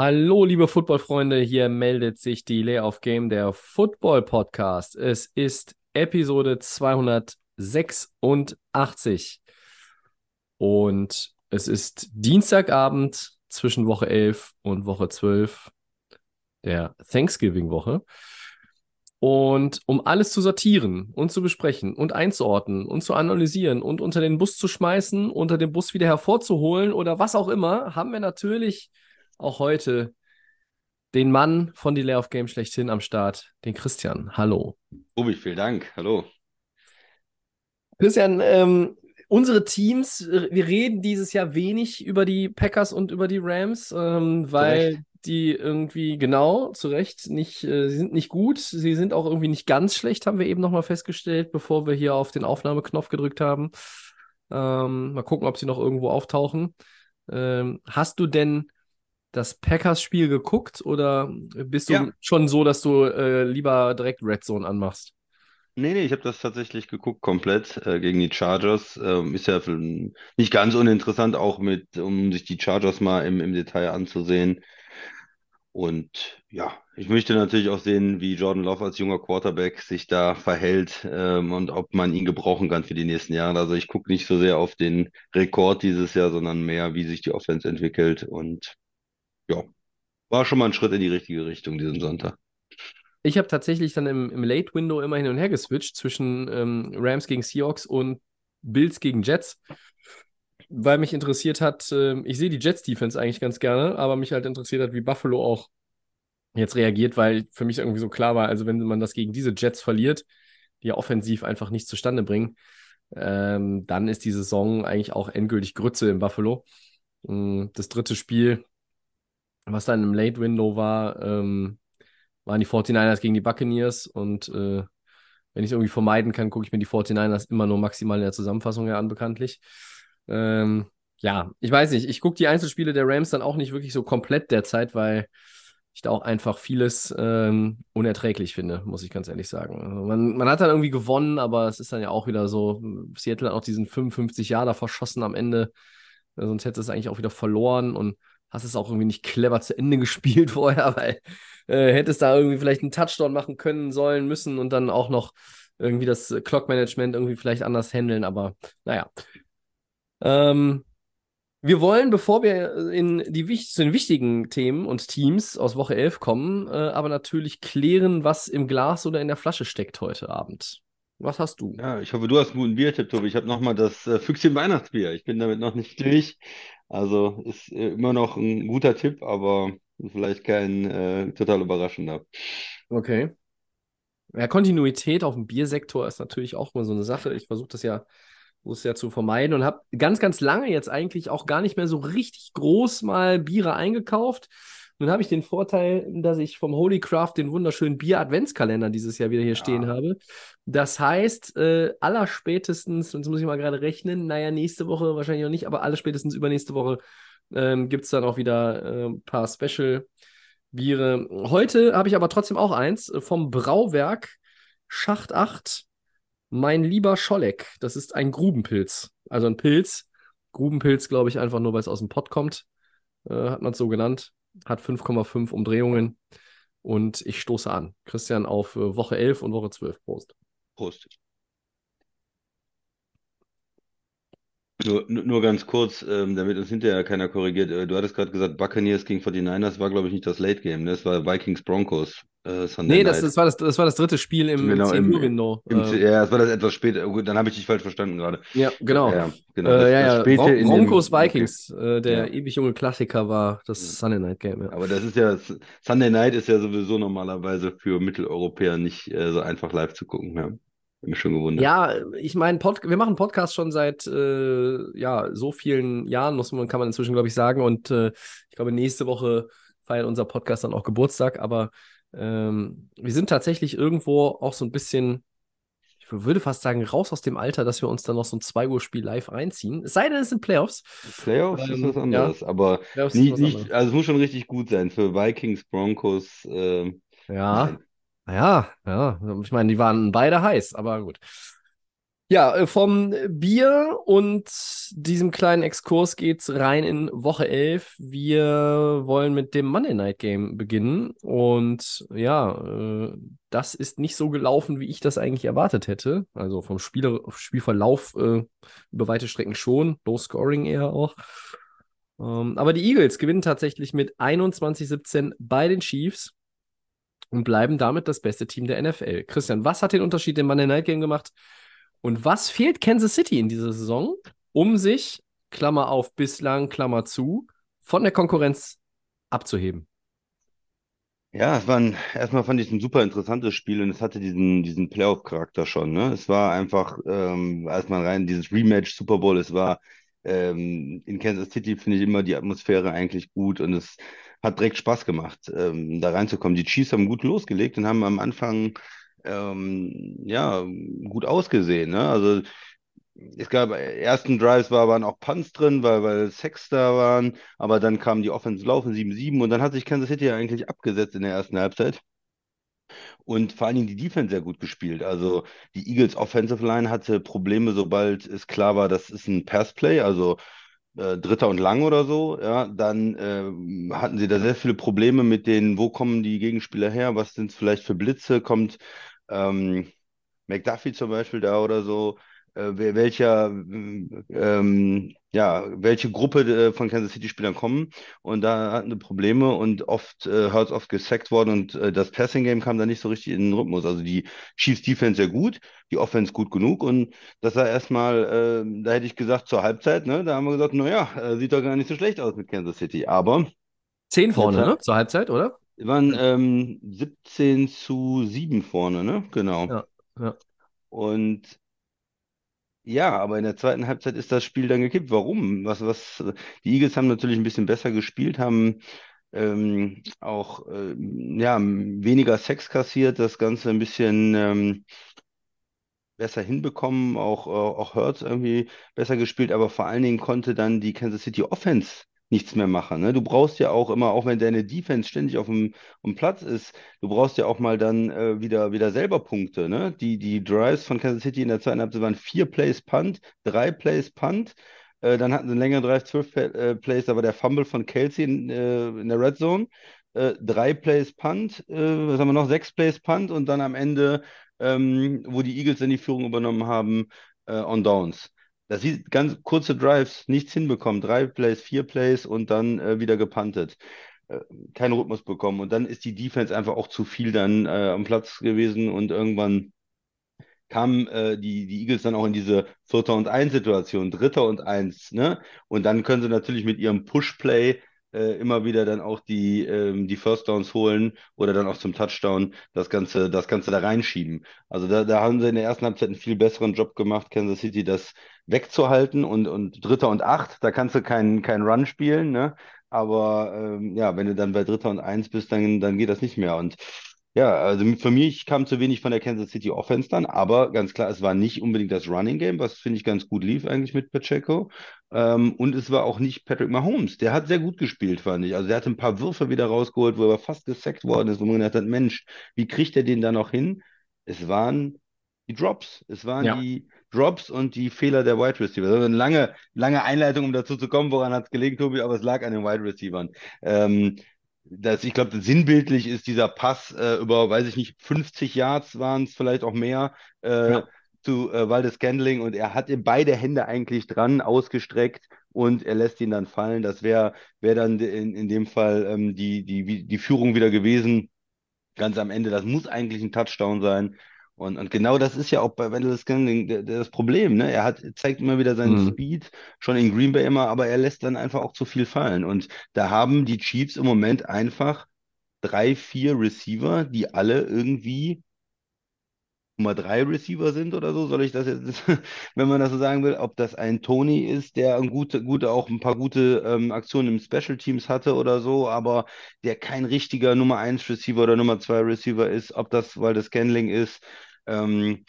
Hallo, liebe Footballfreunde, hier meldet sich die Layoff Game, der Football Podcast. Es ist Episode 286 und es ist Dienstagabend zwischen Woche 11 und Woche 12 der Thanksgiving-Woche. Und um alles zu sortieren und zu besprechen und einzuordnen und zu analysieren und unter den Bus zu schmeißen, unter dem Bus wieder hervorzuholen oder was auch immer, haben wir natürlich auch heute den Mann von die Layoff Game schlechthin am Start, den Christian. Hallo. Tobi, vielen Dank. Hallo. Christian, ähm, unsere Teams, wir reden dieses Jahr wenig über die Packers und über die Rams, ähm, weil die irgendwie, genau, zu Recht, nicht, äh, sie sind nicht gut, sie sind auch irgendwie nicht ganz schlecht, haben wir eben nochmal festgestellt, bevor wir hier auf den Aufnahmeknopf gedrückt haben. Ähm, mal gucken, ob sie noch irgendwo auftauchen. Ähm, hast du denn das Packers-Spiel geguckt oder bist du Ja. schon so, dass du äh, lieber direkt Red Zone anmachst? Nee, nee, ich habe das tatsächlich geguckt, komplett äh, gegen die Chargers. Ähm, ist ja nicht ganz uninteressant, auch mit, um sich die Chargers mal im, im Detail anzusehen. Und ja, ich möchte natürlich auch sehen, wie Jordan Love als junger Quarterback sich da verhält ähm, und ob man ihn gebrauchen kann für die nächsten Jahre. Also ich gucke nicht so sehr auf den Rekord dieses Jahr, sondern mehr, wie sich die Offense entwickelt. Und ja, war schon mal ein Schritt in die richtige Richtung diesen Sonntag. Ich habe tatsächlich dann im, im Late Window immer hin und her geswitcht zwischen ähm, Rams gegen Seahawks und Bills gegen Jets, weil mich interessiert hat, ähm, ich sehe die Jets Defense eigentlich ganz gerne, aber mich halt interessiert hat, wie Buffalo auch jetzt reagiert, weil für mich irgendwie so klar war, also wenn man das gegen diese Jets verliert, die ja offensiv einfach nichts zustande bringen, ähm, dann ist die Saison eigentlich auch endgültig Grütze in Buffalo. Mm, Das dritte Spiel, was dann im Late Window war, ähm, waren die 49ers gegen die Buccaneers und äh, wenn ich es irgendwie vermeiden kann, gucke ich mir die 49ers immer nur maximal in der Zusammenfassung an, bekanntlich. Ähm, ja, ich weiß nicht, ich gucke die Einzelspiele der Rams dann auch nicht wirklich so komplett derzeit, weil ich da auch einfach vieles ähm, unerträglich finde, muss ich ganz ehrlich sagen. Also man, man hat dann irgendwie gewonnen, aber es ist dann ja auch wieder so, Seattle hat auch diesen 55 Jahre verschossen am Ende, sonst hätte es eigentlich auch wieder verloren und hast es auch irgendwie nicht clever zu Ende gespielt vorher, weil äh, hättest da irgendwie vielleicht einen Touchdown machen können, sollen, müssen und dann auch noch irgendwie das Clock-Management irgendwie vielleicht anders handeln, aber naja. Ähm, wir wollen, bevor wir in die, zu den wichtigen Themen und Teams aus Woche 11 kommen, äh, aber natürlich klären, was im Glas oder in der Flasche steckt heute Abend. Was hast du? Ja, ich hoffe, du hast einen guten Biertipp, Tobi. Ich habe nochmal das äh, Füchschen Weihnachtsbier. Ich bin damit noch nicht durch. Also ist äh, immer noch ein guter Tipp, aber vielleicht kein äh, total überraschender. Okay. Ja, Kontinuität auf dem Biersektor ist natürlich auch mal so eine Sache. Ich versuche das ja, es ja zu vermeiden und habe ganz, ganz lange jetzt eigentlich auch gar nicht mehr so richtig groß mal Biere eingekauft. Nun habe ich den Vorteil, dass ich vom Holy Craft den wunderschönen Bier-Adventskalender dieses Jahr wieder hier stehen Ja. habe. Das heißt, äh, allerspätestens, und jetzt muss ich mal gerade rechnen, naja, nächste Woche wahrscheinlich noch nicht, aber allerspätestens übernächste Woche ähm, gibt es dann auch wieder äh, ein paar Special-Biere. Heute habe ich aber trotzdem auch eins äh, vom Brauwerk Schacht 8. Mein lieber Scholleck. Das ist ein Grubenpilz. Also ein Pilz. Grubenpilz, glaube ich, einfach nur, weil es aus dem Pott kommt. Äh, hat man es so genannt. Hat 5,5 Umdrehungen. Und ich stoße an. Christian auf äh, Woche 11 und Woche 12. Prost. Prost. Nur, nur ganz kurz, ähm, damit uns hinterher keiner korrigiert. Äh, du hattest gerade gesagt, Buccaneers gegen 49ers war, glaube ich, nicht das Late Game. Ne? Das war Vikings Broncos äh, Sunday Nee, das, Night. das, war das, das war das dritte Spiel im, Genau, im 10-Uhr-Window. Im, Äh, ja, das war das etwas später. Oh, Gut, dann habe ich dich falsch verstanden gerade. ja, genau. Ja, genau. Äh, Das, ja, das ja. späte Bron in dem- Broncos okay. Vikings, äh, der Ja. ewig junge Klassiker war das Mhm. Sunday Night Game. Ja. Aber das ist ja, Sunday Night ist ja sowieso normalerweise für Mitteleuropäer nicht äh, so einfach live zu gucken. Ja. Mich schon gewundert. Ja, ich meine, wir machen Podcast schon seit äh, ja, so vielen Jahren, muss man, kann man inzwischen, glaube ich, sagen. Und äh, ich glaube, nächste Woche feiert unser Podcast dann auch Geburtstag. Aber Ähm, wir sind tatsächlich irgendwo auch so ein bisschen, ich würde fast sagen, raus aus dem Alter, dass wir uns dann noch so ein 2-Uhr-Spiel live reinziehen. Es sei denn, es sind Playoffs. Playoffs ist Ähm, was ja. anderes, aber Playoffs ist nicht, was nicht, also es muss schon richtig gut sein für Vikings, Broncos. ähm, Ja, nein. Ja, ja. Ich meine, die waren beide heiß, aber gut. Ja, äh, vom Bier und diesem kleinen Exkurs geht's rein in Woche 11. Wir wollen mit dem Monday Night Game beginnen. Und ja, äh, das ist nicht so gelaufen, wie ich das eigentlich erwartet hätte. Also vom Spieler Spielverlauf äh, über weite Strecken schon, Low Scoring eher auch. Ähm, aber die Eagles gewinnen tatsächlich mit 21-17 bei den Chiefs und bleiben damit das beste Team der NFL. Christian, was hat den Unterschied im Monday Night Game gemacht? Und was fehlt Kansas City in dieser Saison, um sich, Klammer auf, bislang, Klammer zu, von der Konkurrenz abzuheben? Ja, es war ein, erstmal fand ich ein super interessantes Spiel und es hatte diesen, diesen Playoff-Charakter schon. Ne? Es war einfach, ähm, als rein, dieses Rematch Super Bowl, es war ähm, in Kansas City, finde ich immer die Atmosphäre eigentlich gut und es hat direkt Spaß gemacht, ähm, da reinzukommen. Die Chiefs haben gut losgelegt und haben am Anfang ähm, ja, gut ausgesehen. Ne? Also es gab ersten Drives war, waren auch Punts drin, weil, weil Sacks da waren, aber dann kam die Offense laufen 7-7 und dann hat sich Kansas City ja eigentlich abgesetzt in der ersten Halbzeit. Und vor allen Dingen die Defense sehr gut gespielt. Also die Eagles Offensive Line hatte Probleme, sobald es klar war, das ist ein Passplay, also äh, Dritter und Lang oder so. Ja, dann äh, hatten sie da sehr viele Probleme mit den, wo kommen die Gegenspieler her, was sind es vielleicht für Blitze, kommt ähm, McDuffie zum Beispiel da oder so. Äh, welcher, ähm, ja, welche Gruppe äh, von Kansas City-Spielern kommen und da hatten sie Probleme und oft äh, Hurts oft gesackt worden und äh, das Passing-Game kam da nicht so richtig in den Rhythmus. Also die Chiefs Defense sehr gut, die Offense gut genug und das war erstmal, äh, da hätte ich gesagt zur Halbzeit, ne, da haben wir gesagt, naja, äh, sieht doch gar nicht so schlecht aus mit Kansas City, aber Zehn vorne, ne? Zur Halbzeit, oder? wir waren ähm, 17 zu 7 vorne, ne? Genau. Ja, ja. Und ja, aber in der zweiten Halbzeit ist das Spiel dann gekippt. Warum? Was, was, die Eagles haben natürlich ein bisschen besser gespielt, haben ähm, auch ähm, ja, weniger Sex kassiert, das Ganze ein bisschen ähm, besser hinbekommen, auch, äh, auch Hurts irgendwie besser gespielt, aber vor allen Dingen konnte dann die Kansas City Offense nichts mehr machen. Ne? Du brauchst ja auch immer, auch wenn deine Defense ständig auf dem, auf dem Platz ist, du brauchst ja auch mal dann äh, wieder, wieder selber Punkte. Ne? Die, die Drives von Kansas City in der zweiten Halbzeit waren vier Plays Punt, drei Plays Punt. Äh, dann hatten sie einen längeren Drive, zwölf äh, Plays, da war der Fumble von Kelsey in, äh, in der Red Zone. Äh, drei Plays Punt, äh, was haben wir noch? Sechs Plays Punt und dann am Ende ähm, wo die Eagles dann die Führung übernommen haben, äh, on Downs. Das sieht ganz kurze Drives, nichts hinbekommen, drei Plays, vier Plays und dann äh, wieder gepuntet. Äh, keinen Rhythmus bekommen. Und dann ist die Defense einfach auch zu viel dann äh, am Platz gewesen und irgendwann kamen äh, die, die Eagles dann auch in diese Vierter und Eins Situation, Dritter und Eins, ne? Und dann können sie natürlich mit ihrem Push-Play äh, immer wieder dann auch die, ähm, die First Downs holen oder dann auch zum Touchdown das Ganze, das Ganze da reinschieben. Also da, da haben sie in der ersten Halbzeit einen viel besseren Job gemacht, Kansas City, das wegzuhalten und, und Dritter und Acht, da kannst du keinen keinen Run spielen, ne? Aber ähm, ja, wenn du dann bei Dritter und Eins bist, dann, dann geht das nicht mehr. Und ja, also für mich kam zu wenig von der Kansas City Offense dann, aber ganz klar, es war nicht unbedingt das Running Game, was finde ich ganz gut lief eigentlich mit Pacheco. Ähm, und es war auch nicht Patrick Mahomes. Der hat sehr gut gespielt, fand ich. Also der hat ein paar Würfe wieder rausgeholt, wo er fast gesackt worden ist, wo man gedacht hat, Mensch, wie kriegt er den da noch hin? Es waren die Drops. Es waren Ja. die Drops und die Fehler der Wide Receiver. Also eine lange, lange Einleitung, um dazu zu kommen, woran hat es gelegen, Tobi, aber es lag an den Wide Receivern. Ähm, das, ich glaube, sinnbildlich ist dieser Pass äh, über, weiß ich nicht, 50 Yards waren es, vielleicht auch mehr, äh, Ja. zu äh, Waldes Scandling und er hatte beide Hände eigentlich dran, ausgestreckt und er lässt ihn dann fallen. Das wäre wär dann in, in dem Fall ähm, die, die, die Führung wieder gewesen, ganz am Ende. Das muss eigentlich ein Touchdown sein. Und, und genau das ist ja auch bei Wendell Scanning das Problem. Ne? Er hat, zeigt immer wieder seinen Mhm. Speed, schon in Green Bay immer, aber er lässt dann einfach auch zu viel fallen. Und da haben die Chiefs im Moment einfach drei, vier Receiver, die alle irgendwie Nummer drei Receiver sind oder so, soll ich das jetzt, wenn man das so sagen will, ob das ein Tony ist, der ein gute, gute, auch ein paar gute ähm, Aktionen im Special Teams hatte oder so, aber der kein richtiger Nummer eins Receiver oder Nummer zwei Receiver ist, ob das, weil das Scanling ist. Ähm,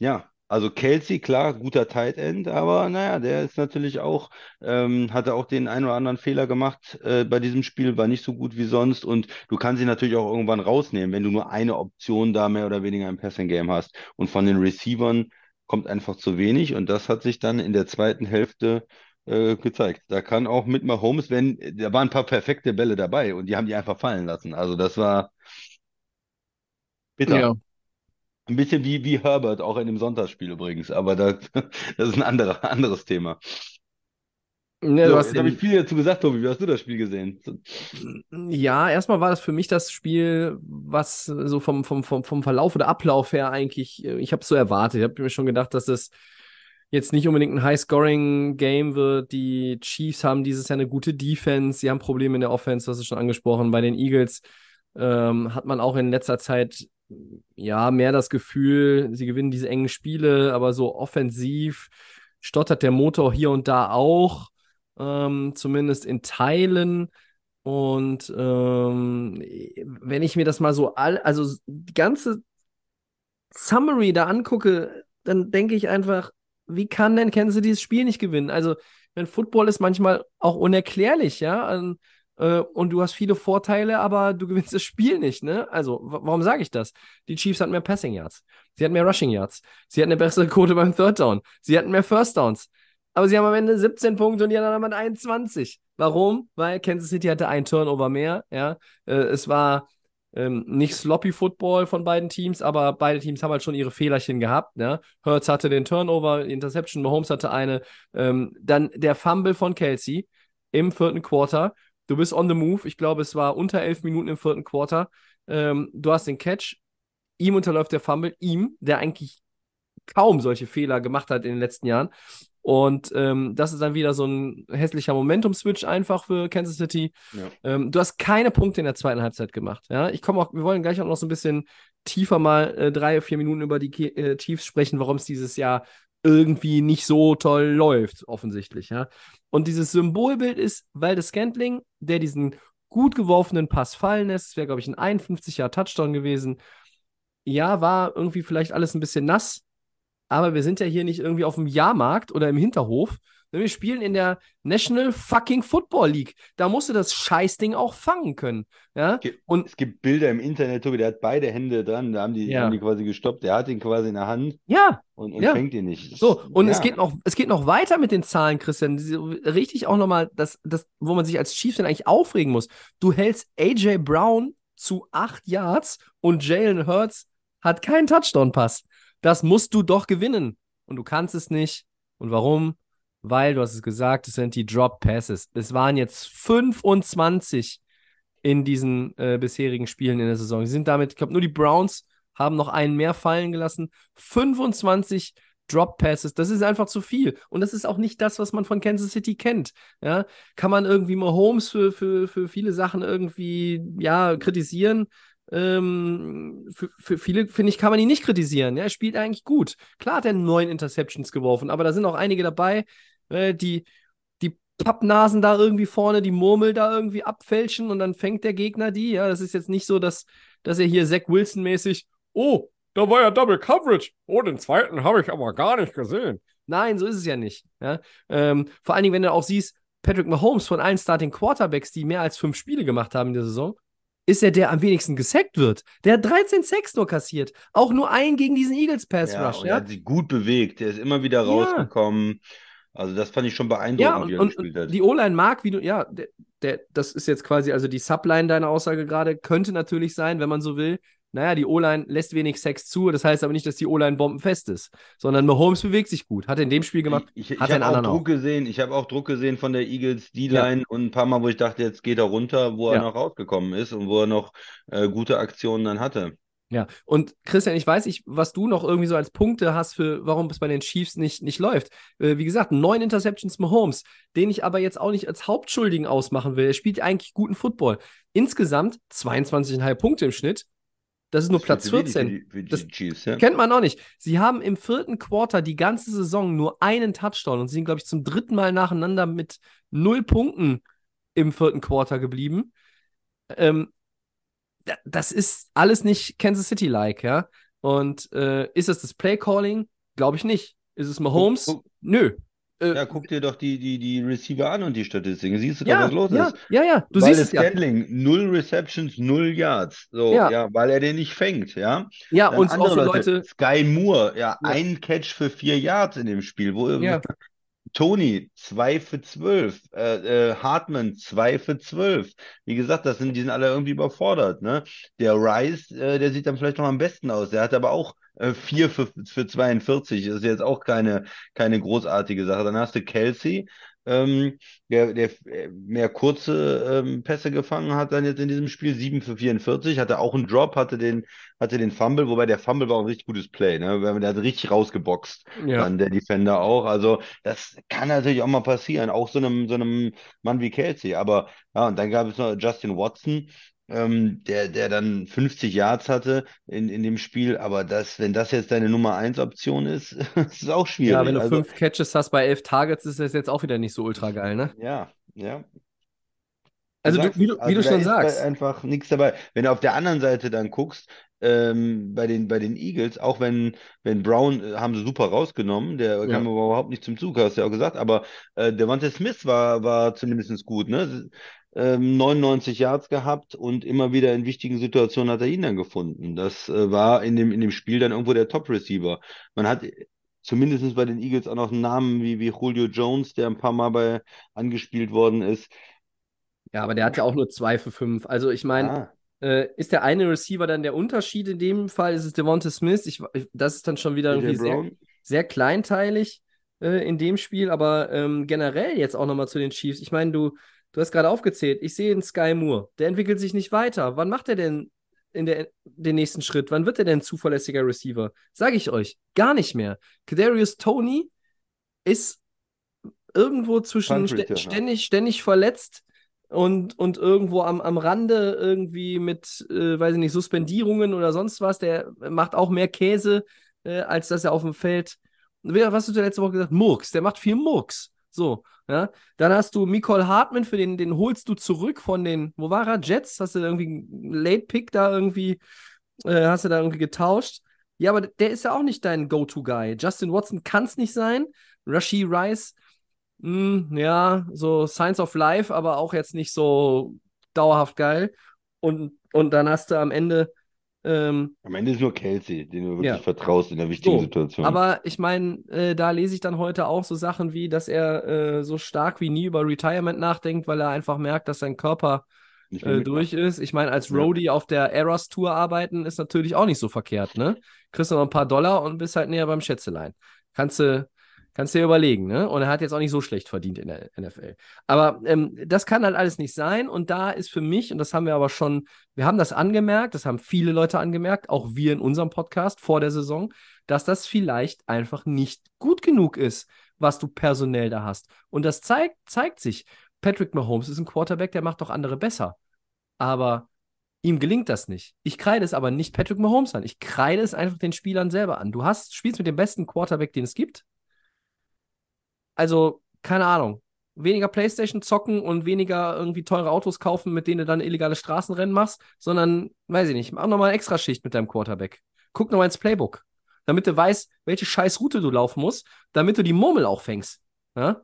ja, also Kelsey, klar, guter Tight End, aber naja, der ist natürlich auch, ähm, hatte auch den einen oder anderen Fehler gemacht äh, bei diesem Spiel, war nicht so gut wie sonst und du kannst ihn natürlich auch irgendwann rausnehmen, wenn du nur eine Option da mehr oder weniger im Passing Game hast. Und von den Receivern kommt einfach zu wenig und das hat sich dann in der zweiten Hälfte äh, gezeigt. Da kann auch mit Mahomes, wenn, da waren ein paar perfekte Bälle dabei und die haben die einfach fallen lassen. Also das war bitter. Ja. Ein bisschen wie, wie Herbert, auch in dem Sonntagsspiel übrigens, aber das, das ist ein anderer, anderes Thema. Ja, So, du hast jetzt habe ich viel dazu gesagt, Tobi. Wie hast du das Spiel gesehen? ja, erstmal war das für mich das Spiel, was so vom, vom, vom, vom Verlauf oder Ablauf her eigentlich, äh, ich habe es so erwartet. Ich habe mir schon gedacht, dass es jetzt nicht unbedingt ein High-Scoring-Game wird. Die Chiefs haben dieses Jahr eine gute Defense. Sie haben Probleme in der Offense, das ist schon angesprochen. Bei den Eagles ähm, hat man auch in letzter Zeit ja mehr das Gefühl, sie gewinnen diese engen Spiele, aber so offensiv stottert der Motor hier und da auch, ähm, zumindest in Teilen. Und ähm, wenn ich mir das mal so all, also die ganze Summary da angucke, dann denke ich einfach, wie kann denn Kansas dieses Spiel nicht gewinnen? Also, wenn Football ist manchmal auch unerklärlich, ja. Äh, und du hast viele Vorteile, aber du gewinnst das Spiel nicht, ne? Also, wa- warum sage ich das? Die Chiefs hatten mehr Passing Yards, sie hatten mehr Rushing Yards, sie hatten eine bessere Quote beim Third Down, sie hatten mehr First Downs. Aber sie haben am Ende 17 Punkte und die anderen haben 21. Warum? Weil Kansas City hatte einen Turnover mehr, ja. Äh, es war ähm, nicht sloppy Football von beiden Teams, aber beide Teams haben halt schon ihre Fehlerchen gehabt. Ne? Hurts hatte den Turnover, Interception, Mahomes hatte eine. Ähm, dann der Fumble von Kelsey im vierten Quarter. Du bist on the move. Ich glaube, es war unter elf Minuten im vierten Quarter. Ähm, du hast den Catch. Ihm unterläuft der Fumble. Ihm, der eigentlich kaum solche Fehler gemacht hat in den letzten Jahren. Und ähm, das ist dann wieder so ein hässlicher Momentum-Switch einfach für Kansas City. Ja. Ähm, du hast keine Punkte in der zweiten Halbzeit gemacht. Ja, ich komme auch, wir wollen gleich auch noch so ein bisschen tiefer mal äh, drei, vier Minuten über die äh, Chiefs sprechen, warum es dieses Jahr irgendwie nicht so toll läuft, offensichtlich. Ja, und dieses Symbolbild ist, weil das Scantling, der diesen gut geworfenen Pass fallen lässt, wäre, glaube ich, ein 51er Touchdown gewesen. Ja, war irgendwie vielleicht alles ein bisschen nass, aber wir sind ja hier nicht irgendwie auf dem Jahrmarkt oder im Hinterhof. Wir spielen in der National Fucking Football League. Da musst du das Scheißding auch fangen können. Ja? Ge- Und Es gibt Bilder im Internet, Tobi, der hat beide Hände dran, da haben die, Ja. haben die quasi gestoppt. Der hat ihn quasi in der Hand ja, und, und Ja. fängt ihn nicht. so, und es Ja. geht noch, es geht noch weiter mit den Zahlen, Christian. Richtig auch nochmal, das, das, wo man sich als Chiefs dann eigentlich aufregen muss. Du hältst AJ Brown zu acht Yards und Jalen Hurts hat keinen Touchdown-Pass. Das musst du doch gewinnen. Und du kannst es nicht. Und warum? Weil, du hast es gesagt, es sind die Drop Passes. Es waren jetzt 25 in diesen äh, bisherigen Spielen in der Saison. Sie sind damit, ich glaube, nur die Browns haben noch einen mehr fallen gelassen. 25 Drop Passes, das ist einfach zu viel. Und das ist auch nicht das, was man von Kansas City kennt. Ja, kann man irgendwie Mahomes für, für, für viele Sachen irgendwie, ja, kritisieren. Ähm, für, für viele, finde ich, kann man ihn nicht kritisieren. Ja, er spielt eigentlich gut. Klar hat er neun Interceptions geworfen, aber da sind auch einige dabei, äh, die, die Pappnasen da irgendwie vorne, die Murmel da irgendwie abfälschen und dann fängt der Gegner die. Ja, das ist jetzt nicht so, dass, dass er hier Zach Wilson-mäßig, oh, da war ja Double Coverage. Oh, den zweiten habe ich aber gar nicht gesehen. Nein, so ist es ja nicht. Ja? Ähm, vor allen Dingen, wenn du auch siehst, Patrick Mahomes von allen Starting Quarterbacks, die mehr als fünf Spiele gemacht haben in der Saison, ist er der am wenigsten gesackt wird. Der hat 13 Sacks nur kassiert. Auch nur einen gegen diesen Eagles Pass Ja, Rush. Ja, er hat sich gut bewegt. Der ist immer wieder Ja. rausgekommen. Also das fand ich schon beeindruckend, ja wie und, er und, gespielt hat. die O-Line mag, wie du, ja, der, der, das ist jetzt quasi, also die Subline deiner Aussage gerade, könnte natürlich sein, wenn man so will. Naja, die O-Line lässt wenig Sacks zu. Das heißt aber nicht, dass die O-Line bombenfest ist, sondern Mahomes bewegt sich gut. Hat er in dem Spiel gemacht, Ich, ich, hat ich einen habe auch anderen Druck gesehen. Ich habe auch Druck gesehen von der Eagles D-Line und ein paar Mal, wo ich dachte, jetzt geht er runter, wo er Ja. noch rausgekommen ist und wo er noch äh, gute Aktionen dann hatte. Ja, und Christian, ich weiß nicht, was du noch irgendwie so als Punkte hast für, warum es bei den Chiefs nicht, nicht läuft. Äh, wie gesagt, neun Interceptions Mahomes, den ich aber jetzt auch nicht als Hauptschuldigen ausmachen will. Er spielt eigentlich guten Football. Insgesamt 22,5 Punkte im Schnitt. Das ist nur Das Platz ist viel zu 14. wenig Für die, für die Das Chiefs, ja. Kennt man auch nicht. Sie haben im vierten Quarter die ganze Saison nur einen Touchdown und sind, glaube ich, zum dritten Mal nacheinander mit null Punkten im vierten Quarter geblieben. Ähm, da- das ist alles nicht Kansas City-like, ja. Und äh, ist es das Play-Calling? Glaube ich nicht. Ist es Mahomes? guck- Nö. Äh, Ja, guck dir doch die, die, die Receiver an und die Statistiken. Siehst du doch, ja, was los ja, ist. ja, ja, du Weil siehst es ja. Scantling, null Receptions, null Yards. So, Ja. ja, weil er den nicht fängt, ja. Ja, Dann und auch andere Leute, Leute, Sky Moore, ja, Ja. ein Catch für vier Yards in dem Spiel. Wo, ja, Tony, zwei für zwölf. Äh, äh, Hartman, zwei für zwölf. Wie gesagt, das sind, die sind alle irgendwie überfordert, ne? Der Rice, äh, der sieht dann vielleicht noch am besten aus. Der hat aber auch äh, vier für, für 42. Das ist jetzt auch keine, keine großartige Sache. Dann hast du Kelsey, ähm, der, der äh, mehr kurze ähm, Pässe gefangen hat dann jetzt in diesem Spiel. Sieben für 44. Hatte auch einen Drop, hatte den, hatte den Fumble, wobei der Fumble war auch ein richtig gutes Play, ne? Der hat richtig rausgeboxt. ja. Dann der Defender auch. Also, das kann natürlich auch mal passieren, auch so einem, so einem Mann wie Kelsey. Aber ja, und dann gab es noch Justin Watson, ähm, der, der dann 50 Yards hatte in, in dem Spiel. Aber das, wenn das jetzt deine Nummer 1 Option ist, ist es auch schwierig. Ja, wenn du Also, fünf Catches hast bei elf Targets, ist das jetzt auch wieder nicht so ultra geil, ne? ja, ja. Also, du, wie du, wie Also du da schon sagst. einfach nichts dabei. Wenn du auf der anderen Seite dann guckst, ähm, bei den, bei den Eagles, auch wenn, wenn Brown äh, haben sie super rausgenommen, der Ja. kam aber überhaupt nicht zum Zug, hast du ja auch gesagt, aber äh, Devontae Smith war, war zumindest gut, ne? Ähm, 99 Yards gehabt und immer wieder in wichtigen Situationen hat er ihn dann gefunden. Das äh, war in dem, in dem Spiel dann irgendwo der Top-Receiver. Man hat zumindest bei den Eagles auch noch einen Namen wie, wie Julio Jones, der ein paar Mal bei angespielt worden ist. Ja, aber der hat ja auch nur zwei für fünf. Also, ich meine, Ah. äh, ist der eine Receiver dann der Unterschied in dem Fall? Ist es Devonta Smith? Ich, ich, das ist dann schon wieder irgendwie sehr, sehr kleinteilig äh, in dem Spiel, aber ähm, generell jetzt auch nochmal zu den Chiefs. Ich meine, du, du hast gerade aufgezählt, ich sehe einen Sky Moore, der entwickelt sich nicht weiter. Wann macht er denn in der, den nächsten Schritt? Wann wird er denn zuverlässiger Receiver? Sage ich euch, gar nicht mehr. Kadarius Tony ist irgendwo zwischen Returner. ständig, ständig verletzt und, und irgendwo am, am Rande irgendwie mit, äh, weiß ich nicht, Suspendierungen oder sonst was. Der macht auch mehr Käse, äh, als dass er auf dem Feld. Was hast du letzte Woche gesagt? Murks, der macht viel Murks. So, ja. Dann hast du Nicole Hartman, für den, den holst du zurück von den, wo war er? Jets? Hast du irgendwie einen Late Pick da irgendwie, äh, hast du da irgendwie getauscht? Ja, aber der ist ja auch nicht dein Go-To-Guy. Justin Watson kann es nicht sein. Rashi Rice, mh, ja, so Science of Life, aber auch jetzt nicht so dauerhaft geil. Und, und dann hast du am Ende ähm, Am Ende ist nur Kelsey, den du wirklich Ja. vertraust in der wichtigen So, Situation. Aber ich meine, äh, da lese ich dann heute auch so Sachen wie, dass er äh, so stark wie nie über Retirement nachdenkt, weil er einfach merkt, dass sein Körper äh, durch ist. Ich meine, als Ja. Roadie auf der Eras Tour arbeiten ist natürlich auch nicht so verkehrt, ne? Kriegst du noch ein paar Dollar und bist halt näher beim Schätzelein. Kannst du kannst dir überlegen, ne? Und er hat jetzt auch nicht so schlecht verdient in der NFL. Aber ähm, das kann halt alles nicht sein. Und da ist für mich, und das haben wir aber schon, wir haben das angemerkt, das haben viele Leute angemerkt, auch wir in unserem Podcast vor der Saison, dass das vielleicht einfach nicht gut genug ist, was du personell da hast. Und das zeigt, zeigt sich. Patrick Mahomes ist ein Quarterback, der macht doch andere besser. Aber ihm gelingt das nicht. Ich kreide es aber nicht Patrick Mahomes an. Ich kreide es einfach den Spielern selber an. Du hast, spielst mit dem besten Quarterback, den es gibt. Also, keine Ahnung. Weniger Playstation zocken und weniger irgendwie teure Autos kaufen, mit denen du dann illegale Straßenrennen machst, sondern, weiß ich nicht, mach nochmal eine Extraschicht mit deinem Quarterback. Guck nochmal ins Playbook, damit du weißt, welche scheiß Route du laufen musst, damit du die Murmel auch fängst. Ja?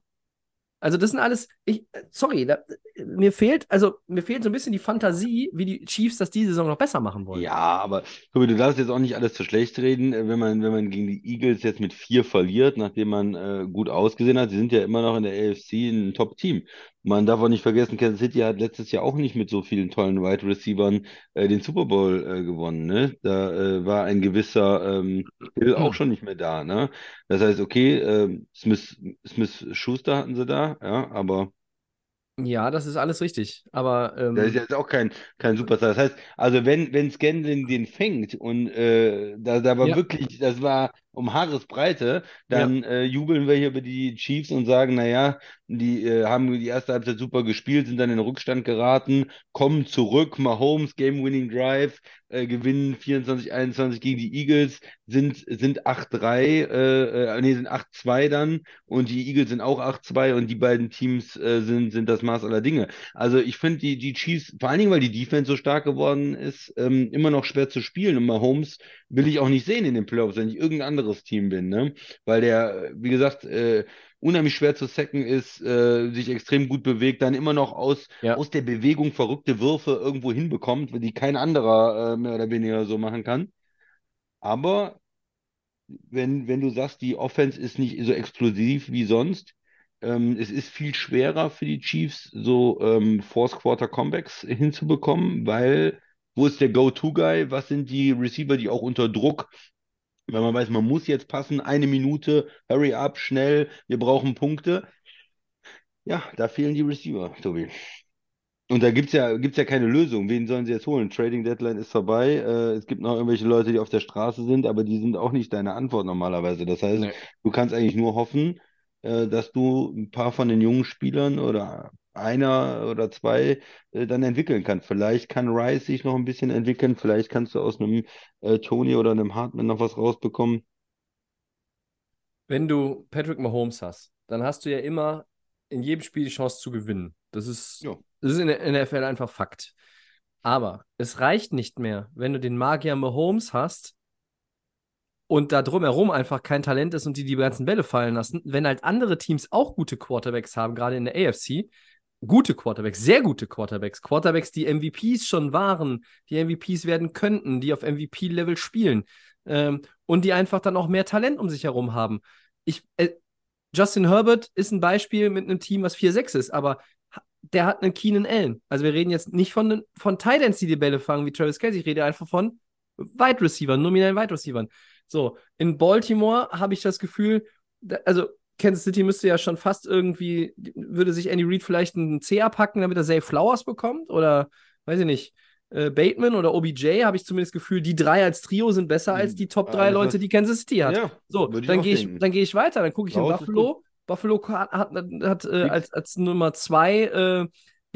Also, das sind alles, ich, äh, sorry, da, mir fehlt, also mir fehlt so ein bisschen die Fantasie, wie die Chiefs das diese Saison noch besser machen wollen. Ja, aber guck du darfst jetzt auch nicht alles zu schlecht reden, äh, wenn man, wenn man gegen die Eagles jetzt mit vier verliert, nachdem man äh, gut ausgesehen hat. Sie sind ja immer noch in der AFC ein Top-Team. Man darf auch nicht vergessen, Kansas City hat letztes Jahr auch nicht mit so vielen tollen Wide Receivern äh, den Super Bowl äh, gewonnen. Ne? Da äh, war ein gewisser ähm, Hill auch schon nicht mehr da. Ne? Das heißt, okay, äh, Smith, Smith Schuster hatten sie da, ja, aber Ja, das ist alles richtig. Aber ähm, Der ist jetzt auch kein, kein Superstar. Das heißt, also wenn, wenn Scanlon den fängt und äh, da, da war Ja. wirklich, das war um Haaresbreite, dann äh, jubeln wir hier über die Chiefs und sagen, naja, die äh, haben die erste Halbzeit super gespielt, sind dann in den Rückstand geraten, kommen zurück, Mahomes, Game-Winning Drive, äh, gewinnen 24-21 gegen die Eagles, sind, sind 8-3, äh, äh, nee, sind 8-2 dann und die Eagles sind auch 8-2 und die beiden Teams äh, sind, sind das Maß aller Dinge. Also ich finde die, die Chiefs, vor allen Dingen, weil die Defense so stark geworden ist, ähm, immer noch schwer zu spielen und Mahomes will ich auch nicht sehen in den Playoffs, wenn ich irgendein anderes Team bin, ne? Weil der, wie gesagt, äh, unheimlich schwer zu sacken ist, äh, sich extrem gut bewegt, dann immer noch aus, Ja. aus der Bewegung verrückte Würfe irgendwo hinbekommt, die kein anderer äh, mehr oder weniger so machen kann. Aber wenn, wenn du sagst, die Offense ist nicht so explosiv wie sonst, ähm, es ist viel schwerer für die Chiefs, so ähm, Fourth Quarter Comebacks hinzubekommen, weil wo ist der Go-To-Guy? Was sind die Receiver, die auch unter Druck, wenn man weiß, man muss jetzt passen, eine Minute, hurry up, schnell, wir brauchen Punkte. Ja, da fehlen die Receiver, Tobi. Und da gibt's ja, gibt's ja keine Lösung. Wen sollen sie jetzt holen? Trading Deadline ist vorbei. Äh, es gibt noch irgendwelche Leute, die auf der Straße sind, aber die sind auch nicht deine Antwort normalerweise. Das heißt, Nee. du kannst eigentlich nur hoffen, äh, dass du ein paar von den jungen Spielern oder einer oder zwei äh, dann entwickeln kannst. Vielleicht kann Rice sich noch ein bisschen entwickeln. Vielleicht kannst du aus einem äh, Tony oder einem Hartman noch was rausbekommen. Wenn du Patrick Mahomes hast, dann hast du ja immer in jedem Spiel die Chance zu gewinnen. Das ist, Ja. das ist in der NFL einfach Fakt. Aber es reicht nicht mehr, wenn du den Magier Mahomes hast und da drumherum einfach kein Talent ist und die die ganzen Bälle fallen lassen. Wenn halt andere Teams auch gute Quarterbacks haben, gerade in der AFC, gute Quarterbacks, sehr gute Quarterbacks, Quarterbacks, die MVPs schon waren, die MVPs werden könnten, die auf MVP-Level spielen ähm, und die einfach dann auch mehr Talent um sich herum haben. Ich, äh, Justin Herbert ist ein Beispiel mit einem Team, was 4-6 ist, aber der hat einen Keenan Allen. Also wir reden jetzt nicht von, von Titans, die die Bälle fangen, wie Travis Kelsey. Ich rede einfach von Wide Receivern, nominellen Wide Receivern. So, in Baltimore habe ich das Gefühl, da, also Kansas City müsste ja schon fast irgendwie, würde sich Andy Reid vielleicht einen C abhacken, damit er Zay Flowers bekommt? Oder, weiß ich nicht, äh, Bateman oder OBJ, habe ich zumindest das Gefühl, die drei als Trio sind besser als die Top drei Alles, Leute, die Kansas City hat. Ja, So, dann gehe ich, dann gehe ich weiter, dann gucke ich in Raus ist Buffalo. Buffalo hat, hat, hat äh, als, als Nummer zwei, äh,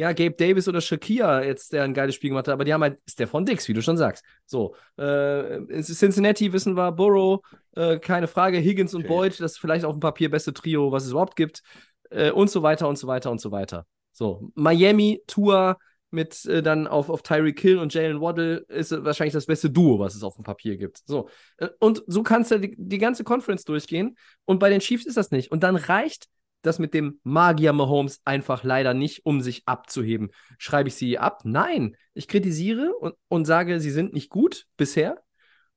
ja, Gabe Davis oder Shakira jetzt, der ein geiles Spiel gemacht hat, aber die haben halt Stefan Dix, wie du schon sagst. So, äh, in Cincinnati wissen wir, Burrow, äh, keine Frage, Higgins und Okay. Boyd, das ist vielleicht auf dem Papier beste Trio, was es überhaupt gibt, äh, und so weiter und so weiter und so weiter. So, Miami, Tour mit äh, dann auf, auf Tyreek Hill und Jalen Waddle ist wahrscheinlich das beste Duo, was es auf dem Papier gibt. So, äh, und so kannst du die, die ganze Conference durchgehen und bei den Chiefs ist das nicht. Und dann reicht das mit dem Magier Mahomes einfach leider nicht, um sich abzuheben. Schreibe ich sie ab? Nein. Ich kritisiere und, und sage, sie sind nicht gut bisher.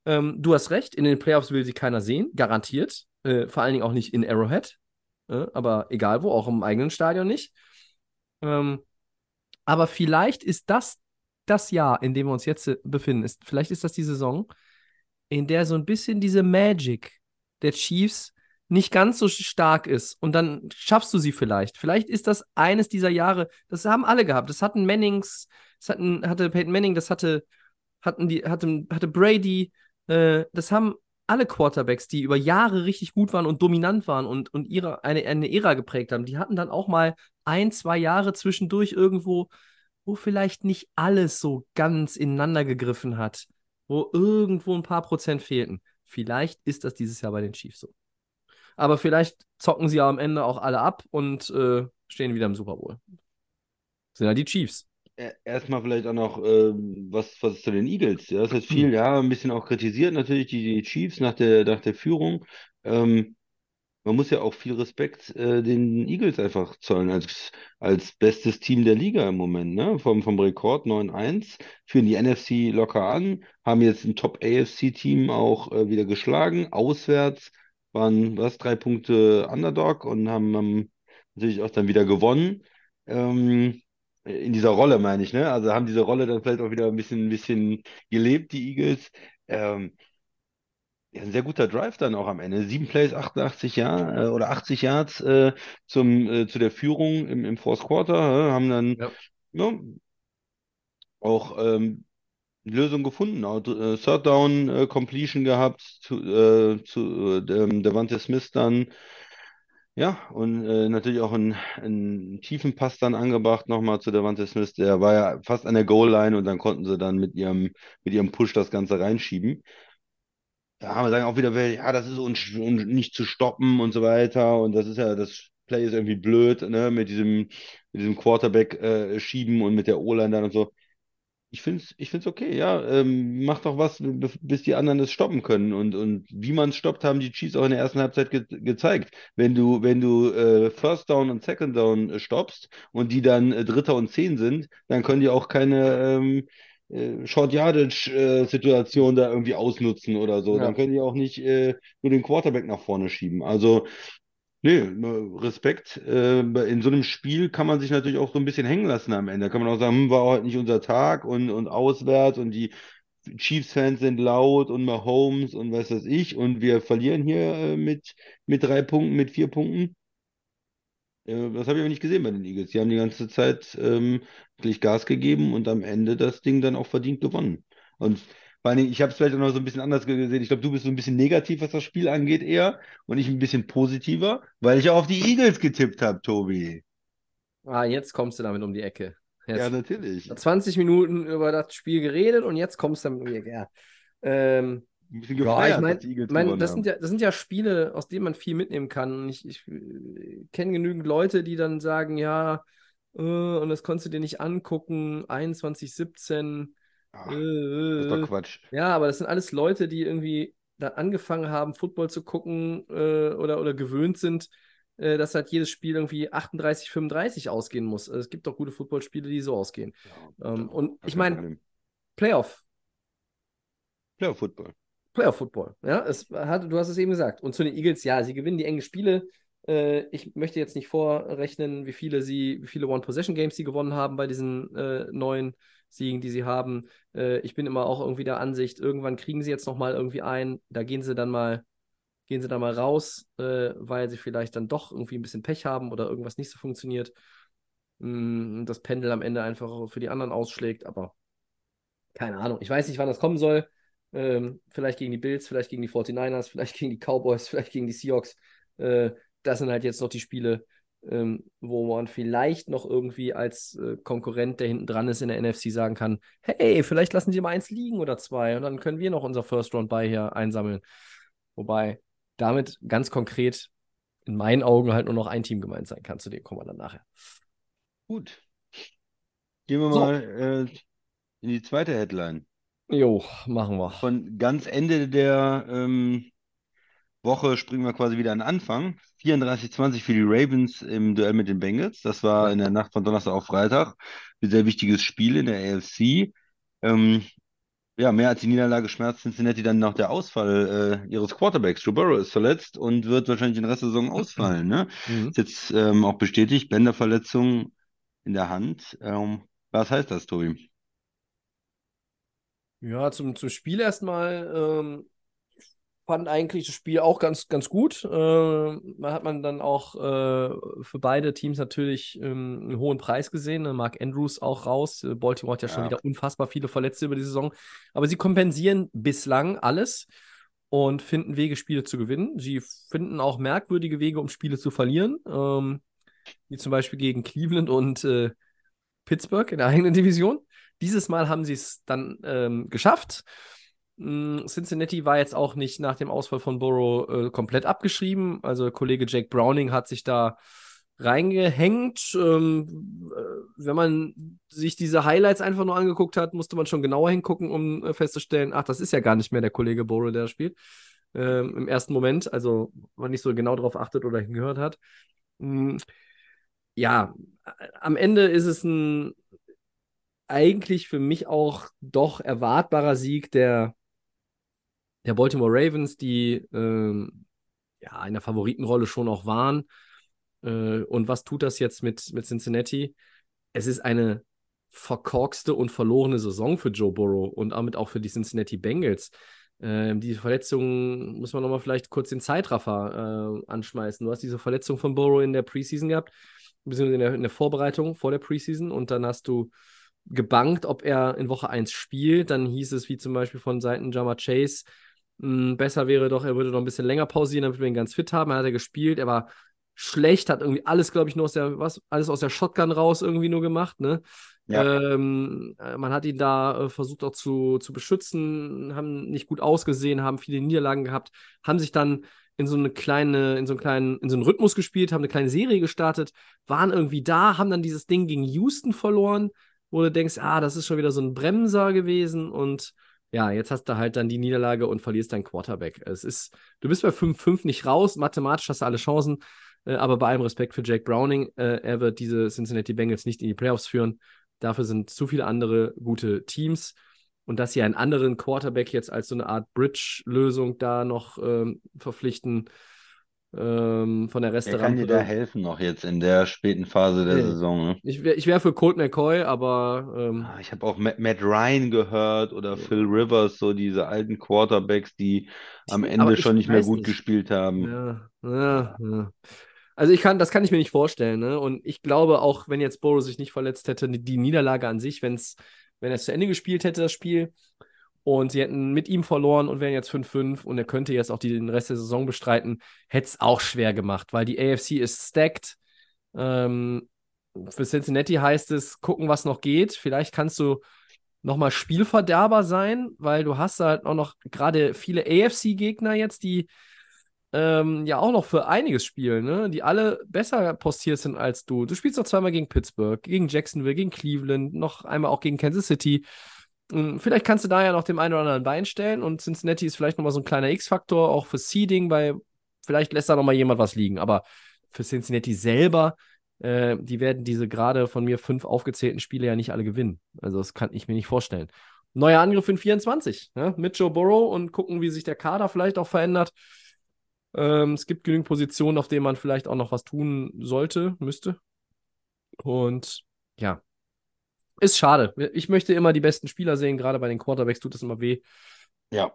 Ähm, du hast recht, in den Playoffs will sie keiner sehen, garantiert. Äh, vor allen Dingen auch nicht in Arrowhead. Äh, aber egal wo, auch im eigenen Stadion nicht. Ähm, aber vielleicht ist das das Jahr, in dem wir uns jetzt äh, befinden. Ist, vielleicht ist das die Saison, in der so ein bisschen diese Magic der Chiefs nicht ganz so stark ist und dann schaffst du sie vielleicht. Vielleicht ist das eines dieser Jahre, das haben alle gehabt. Das hatten Mannings, das hatten, hatte Peyton Manning, das hatte, hatten die, hatte, hatte Brady, äh, das haben alle Quarterbacks, die über Jahre richtig gut waren und dominant waren und, und ihre, eine, eine Ära geprägt haben, die hatten dann auch mal ein, zwei Jahre zwischendurch irgendwo, wo vielleicht nicht alles so ganz ineinander gegriffen hat, wo irgendwo ein paar Prozent fehlten. Vielleicht ist das dieses Jahr bei den Chiefs so. Aber vielleicht zocken sie ja am Ende auch alle ab und äh, stehen wieder im Super Bowl. Sind ja die Chiefs. Erstmal vielleicht auch noch ähm, was, was zu den Eagles. Ja, das ist viel, ja, ein bisschen auch kritisiert natürlich die, die Chiefs nach der, nach der Führung. Ähm, man muss ja auch viel Respekt äh, den Eagles einfach zollen als, als bestes Team der Liga im Moment, ne? Vom, vom Rekord 9-1, führen die NFC locker an, haben jetzt ein Top-AFC-Team auch äh, wieder geschlagen, auswärts, waren was, drei Punkte Underdog und haben, haben natürlich auch dann wieder gewonnen. Ähm, in dieser Rolle meine ich, ne? Also haben diese Rolle dann vielleicht auch wieder ein bisschen, ein bisschen gelebt, die Eagles. Ähm, ja, ein sehr guter Drive dann auch am Ende. Sieben Plays, 88 Yards äh, oder 80 Yards äh, zum, äh, zu der Führung im, im Fourth Quarter, äh, haben dann Ja. ja, auch ähm, Lösung gefunden. Äh, Third Down äh, Completion gehabt zu, äh, zu äh, dem Devontae Smith dann. Ja, und äh, natürlich auch einen, einen tiefen Pass dann angebracht nochmal zu Devontae Smith. Der war ja fast an der Goal-Line und dann konnten sie dann mit ihrem, mit ihrem Push das Ganze reinschieben. Da haben wir sagen auch wieder, ja, das ist un, un, nicht zu stoppen und so weiter. Und das ist ja, das Play ist irgendwie blöd, ne, mit diesem, mit diesem Quarterback äh, schieben und mit der O-Line dann und so. Ich finde es ich find's okay, ja. Ähm, macht doch was, b- bis die anderen es stoppen können. Und, und wie man es stoppt, haben die Chiefs auch in der ersten Halbzeit ge gezeigt. Wenn du, wenn du äh, First Down und Second Down äh, stoppst und die dann äh, Dritter und Zehn sind, dann können die auch keine ähm, äh, Short Yardage äh, Situation da irgendwie ausnutzen oder so. Dann Ja. können die auch nicht äh, nur den Quarterback nach vorne schieben. Also Nee, äh, Respekt. Äh, In so einem Spiel kann man sich natürlich auch so ein bisschen hängen lassen am Ende. Da kann man auch sagen, hm, war heute nicht unser Tag und, und auswärts und die Chiefs-Fans sind laut und Mahomes und was weiß ich und wir verlieren hier äh, mit, mit drei Punkten, mit vier Punkten. Äh, Das habe ich aber nicht gesehen bei den Eagles. Die haben die ganze Zeit ähm, wirklich Gas gegeben und am Ende das Ding dann auch verdient gewonnen. Und vor allen Dingen, ich habe es vielleicht auch noch so ein bisschen anders gesehen. Ich glaube, du bist so ein bisschen negativ, was das Spiel angeht, eher. Und ich ein bisschen positiver, weil ich auch auf die Eagles getippt habe, Tobi. Ah, jetzt kommst du damit um die Ecke. Ja, Jetzt natürlich. 20 Minuten über das Spiel geredet und jetzt kommst du damit um die Ecke. Ja. Ähm, Ein bisschen Ja, gefeiert, ich meine, die mein, das sind ja, das sind ja Spiele, aus denen man viel mitnehmen kann. Ich, ich äh, kenne genügend Leute, die dann sagen, ja, äh, und das konntest du dir nicht angucken, 21, 17. Ach, Äh, das ist äh. doch Quatsch. Ja, aber das sind alles Leute, die irgendwie da angefangen haben, Football zu gucken äh, oder, oder gewöhnt sind, äh, dass halt jedes Spiel irgendwie 38, 35 ausgehen muss. Also es gibt doch gute Footballspiele, die so ausgehen. Ähm, und ich meine. Playoff, Playoff Football. Playoff Football, ja, es hat, du hast es eben gesagt. Und zu den Eagles, ja, sie gewinnen die engen Spiele. Äh, ich möchte jetzt nicht vorrechnen, wie viele sie, wie viele One-Possession-Games sie gewonnen haben bei diesen äh, neuen Siegen, die sie haben. Äh, ich bin immer auch irgendwie der Ansicht, irgendwann kriegen sie jetzt noch mal irgendwie ein, da gehen sie dann mal, gehen sie dann mal raus, äh, weil sie vielleicht dann doch irgendwie ein bisschen Pech haben oder irgendwas nicht so funktioniert. Mm, das Pendel am Ende einfach für die anderen ausschlägt, aber keine Ahnung. Ich weiß nicht, wann das kommen soll. Ähm, vielleicht gegen die Bills, vielleicht gegen die 49ers, vielleicht gegen die Cowboys, vielleicht gegen die Seahawks. Äh, das sind halt jetzt noch die Spiele, ähm, wo man vielleicht noch irgendwie als äh, Konkurrent, der hinten dran ist in der NFC, sagen kann: Hey, vielleicht lassen sie mal eins liegen oder zwei und dann können wir noch unser First Round bei hier einsammeln. Wobei damit ganz konkret in meinen Augen halt nur noch ein Team gemeint sein kann. Zu dem kommen wir dann nachher. Gut. Gehen wir So. mal äh, in die zweite Headline. Jo, machen wir. Von ganz Ende der ähm, Woche springen wir quasi wieder an den Anfang. 34-20 für die Ravens im Duell mit den Bengals. Das war in der Nacht von Donnerstag auf Freitag. Ein sehr wichtiges Spiel in der AFC. Ähm, ja, mehr als die Niederlage schmerzt Cincinnati dann noch der Ausfall äh, ihres Quarterbacks. Joe Burrow ist verletzt und wird wahrscheinlich den Rest der Saison ausfallen. Ne? Mhm. Ist jetzt ähm, auch bestätigt, Bänderverletzung in der Hand. Ähm, was heißt das, Tobi? Ja, zum, zum Spiel erstmal ähm, fand eigentlich das Spiel auch ganz, ganz gut. Äh, da hat man dann auch äh, für beide Teams natürlich ähm, einen hohen Preis gesehen. Mark Andrews auch raus. Äh, Baltimore hat ja schon Ja. wieder unfassbar viele Verletzte über die Saison. Aber sie kompensieren bislang alles und finden Wege, Spiele zu gewinnen. Sie finden auch merkwürdige Wege, um Spiele zu verlieren. Ähm, wie zum Beispiel gegen Cleveland und äh, Pittsburgh in der eigenen Division. Dieses Mal haben sie es dann ähm, geschafft. Mm, Cincinnati war jetzt auch nicht nach dem Ausfall von Burrow äh, komplett abgeschrieben. Also Kollege Jake Browning hat sich da reingehängt. Ähm, äh, wenn man sich diese Highlights einfach nur angeguckt hat, musste man schon genauer hingucken, um äh, festzustellen, ach, das ist ja gar nicht mehr der Kollege Burrow, der spielt. Ähm, Im ersten Moment, also man nicht so genau darauf achtet oder hingehört hat. Mm, ja, am Ende ist es ein eigentlich für mich auch doch erwartbarer Sieg der, der Baltimore Ravens, die ähm, ja in der Favoritenrolle schon auch waren. Äh, und was tut das jetzt mit, mit Cincinnati? Es ist eine verkorkste und verlorene Saison für Joe Burrow und damit auch für die Cincinnati Bengals. Ähm, die Verletzung muss man nochmal vielleicht kurz den Zeitraffer äh, anschmeißen. Du hast diese Verletzung von Burrow in der Preseason gehabt, beziehungsweise in der, in der Vorbereitung vor der Preseason und dann hast du gebankt, ob er in Woche 1 spielt. Dann hieß es, wie zum Beispiel von Seiten Jama Chase, besser wäre doch, er würde noch ein bisschen länger pausieren, damit wir ihn ganz fit haben. Er hat er gespielt, er war schlecht, hat irgendwie alles, glaube ich, nur aus der, was, alles aus der Shotgun raus irgendwie nur gemacht, ne? Ja. Ähm, äh, man hat ihn da äh, versucht auch zu, zu beschützen, haben nicht gut ausgesehen, haben viele Niederlagen gehabt, haben sich dann in so eine kleine, in so einen kleinen, in so einen Rhythmus gespielt, haben eine kleine Serie gestartet, waren irgendwie da, haben dann dieses Ding gegen Houston verloren, wo du denkst, ah, das ist schon wieder so ein Bremser gewesen und ja, jetzt hast du halt dann die Niederlage und verlierst deinen Quarterback. Es ist, du bist bei 5-5 nicht raus, mathematisch hast du alle Chancen, äh, aber bei allem Respekt für Jake Browning, äh, er wird diese Cincinnati Bengals nicht in die Playoffs führen. Dafür sind zu viele andere gute Teams. Und dass sie einen anderen Quarterback jetzt als so eine Art Bridge-Lösung da noch ähm, verpflichten ähm, von der Wer kann dir da helfen noch jetzt in der späten Phase der Nee. Saison? Ne? Ich wäre wär für Colt McCoy, aber ähm, Ah, Ich habe auch Matt, Matt Ryan gehört oder Phil Rivers, so diese alten Quarterbacks, die am Ende schon nicht mehr gut nicht. gespielt haben. Ja, ja, ja. Also ich kann, das kann ich mir nicht vorstellen, ne? Und ich glaube auch, wenn jetzt Burrow sich nicht verletzt hätte, die- die Niederlage an sich, wenn's, wenn er es zu Ende gespielt hätte, das Spiel, und sie hätten mit ihm verloren und wären jetzt 5-5 und er könnte jetzt auch den Rest der Saison bestreiten, hätte es auch schwer gemacht, weil die AFC ist stacked. Ähm, für Cincinnati heißt es, gucken, was noch geht. Vielleicht kannst du nochmal Spielverderber sein, weil du hast halt auch noch gerade viele AFC-Gegner jetzt, die ähm, ja auch noch für einiges spielen, ne? die alle besser postiert sind als du. Du spielst noch zweimal gegen Pittsburgh, gegen Jacksonville, gegen Cleveland, noch einmal auch gegen Kansas City. Ähm, Vielleicht kannst du da ja noch dem einen oder anderen Bein stellen und Cincinnati ist vielleicht nochmal so ein kleiner X-Faktor, auch für Seeding, weil vielleicht lässt da nochmal jemand was liegen. Aber für Cincinnati selber, äh, die werden diese gerade von mir fünf aufgezählten Spiele ja nicht alle gewinnen. Also das kann ich mir nicht vorstellen. Neuer Angriff in 24, ne? mit Joe Burrow und gucken, wie sich der Kader vielleicht auch verändert. Ähm, es gibt genügend Positionen, auf denen man vielleicht auch noch was tun sollte, müsste. Und ja, ist schade. Ich möchte immer die besten Spieler sehen, gerade bei den Quarterbacks tut das immer weh. Ja.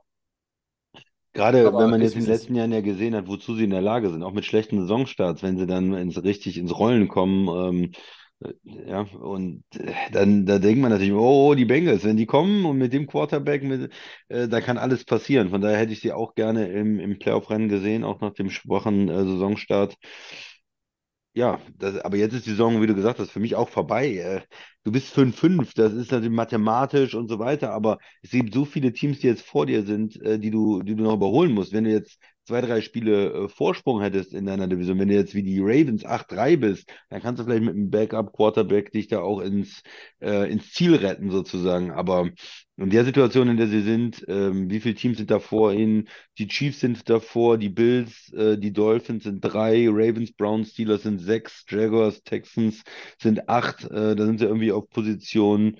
Gerade Aber wenn man jetzt in den letzten Jahren ja gesehen hat, wozu sie in der Lage sind, auch mit schlechten Saisonstarts, wenn sie dann ins, richtig ins Rollen kommen, ähm, äh, ja, und äh, dann da denkt man natürlich, oh, die Bengals, wenn die kommen und mit dem Quarterback, mit, äh, da kann alles passieren. Von daher hätte ich sie auch gerne im, im Playoff-Rennen gesehen, auch nach dem schwachen äh, Saisonstart. Ja, das, aber jetzt ist die Saison, wie du gesagt hast, für mich auch vorbei. Äh, Du bist 5-5, das ist natürlich mathematisch und so weiter, aber es gibt so viele Teams, die jetzt vor dir sind, äh, die du, die du noch überholen musst. Wenn du jetzt zwei, drei Spiele äh, Vorsprung hättest in deiner Division, wenn du jetzt wie die Ravens 8-3 bist, dann kannst du vielleicht mit einem Backup-Quarterback dich da auch ins, äh, ins Ziel retten, sozusagen. Aber in der Situation, in der sie sind, ähm, wie viele Teams sind da vor ihnen? Die Chiefs sind davor, die Bills, äh, die Dolphins sind drei, Ravens, Browns, Steelers sind sechs, Jaguars, Texans sind acht. Äh, da sind sie irgendwie auf Position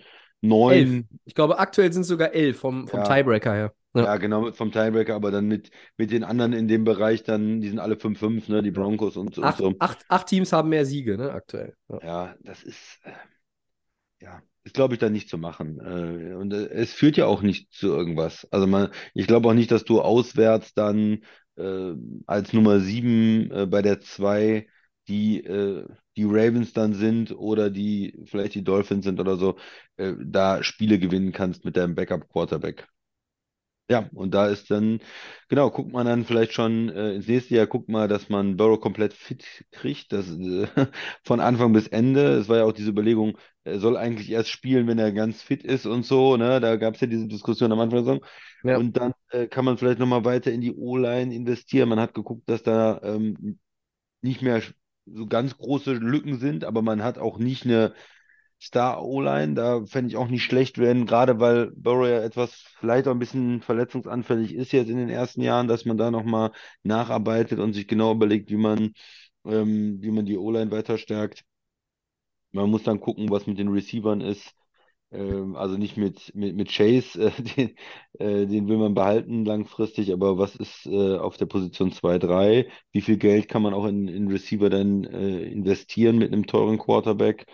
Elf. neun. Ich glaube, aktuell sind es sogar elf vom, vom Ja. Tiebreaker her. Ja. Ja, genau, vom Tiebreaker, aber dann mit, mit den anderen in dem Bereich, dann, die sind alle 5-5, ne, die Broncos und, und Acht, so. acht, acht Teams haben mehr Siege, ne, aktuell. Ja. Ja, das ist, äh, ja, ist, glaube ich, dann nicht zu machen. Äh, und äh, es führt ja auch nicht zu irgendwas. Also man, ich glaube auch nicht, dass du auswärts dann äh, als Nummer sieben äh, bei der zwei die, äh, die Ravens dann sind oder die vielleicht die Dolphins sind oder so, da Spiele gewinnen kannst mit deinem Backup-Quarterback. Ja, und da ist dann, genau, guckt man dann vielleicht schon äh, ins nächste Jahr, guckt mal, dass man Burrow komplett fit kriegt, das, äh, von Anfang bis Ende. Es war ja auch diese Überlegung, er soll eigentlich erst spielen, wenn er ganz fit ist und so, ne? Da gab es ja diese Diskussion am Anfang der Saison. Ja. Und dann äh, kann man vielleicht nochmal weiter in die O-Line investieren. Man hat geguckt, dass da ähm, nicht mehr so ganz große Lücken sind, aber man hat auch nicht eine Star-O-Line. Da fände ich auch nicht schlecht werden, gerade weil Burrow ja etwas vielleicht auch ein bisschen verletzungsanfällig ist jetzt in den ersten Jahren, dass man da nochmal nacharbeitet und sich genau überlegt, wie man, ähm, wie man die O-Line weiter stärkt. Man muss dann gucken, was mit den Receivern ist. Ähm, also nicht mit, mit, mit Chase, äh, den, äh, den will man behalten langfristig, aber was ist äh, auf der Position 2, 3? Wie viel Geld kann man auch in, in Receiver dann äh, investieren mit einem teuren Quarterback?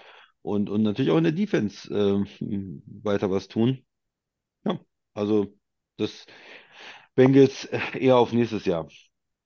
Und, und natürlich auch in der Defense äh, weiter was tun. Ja, also das Bengals äh, eher auf nächstes Jahr.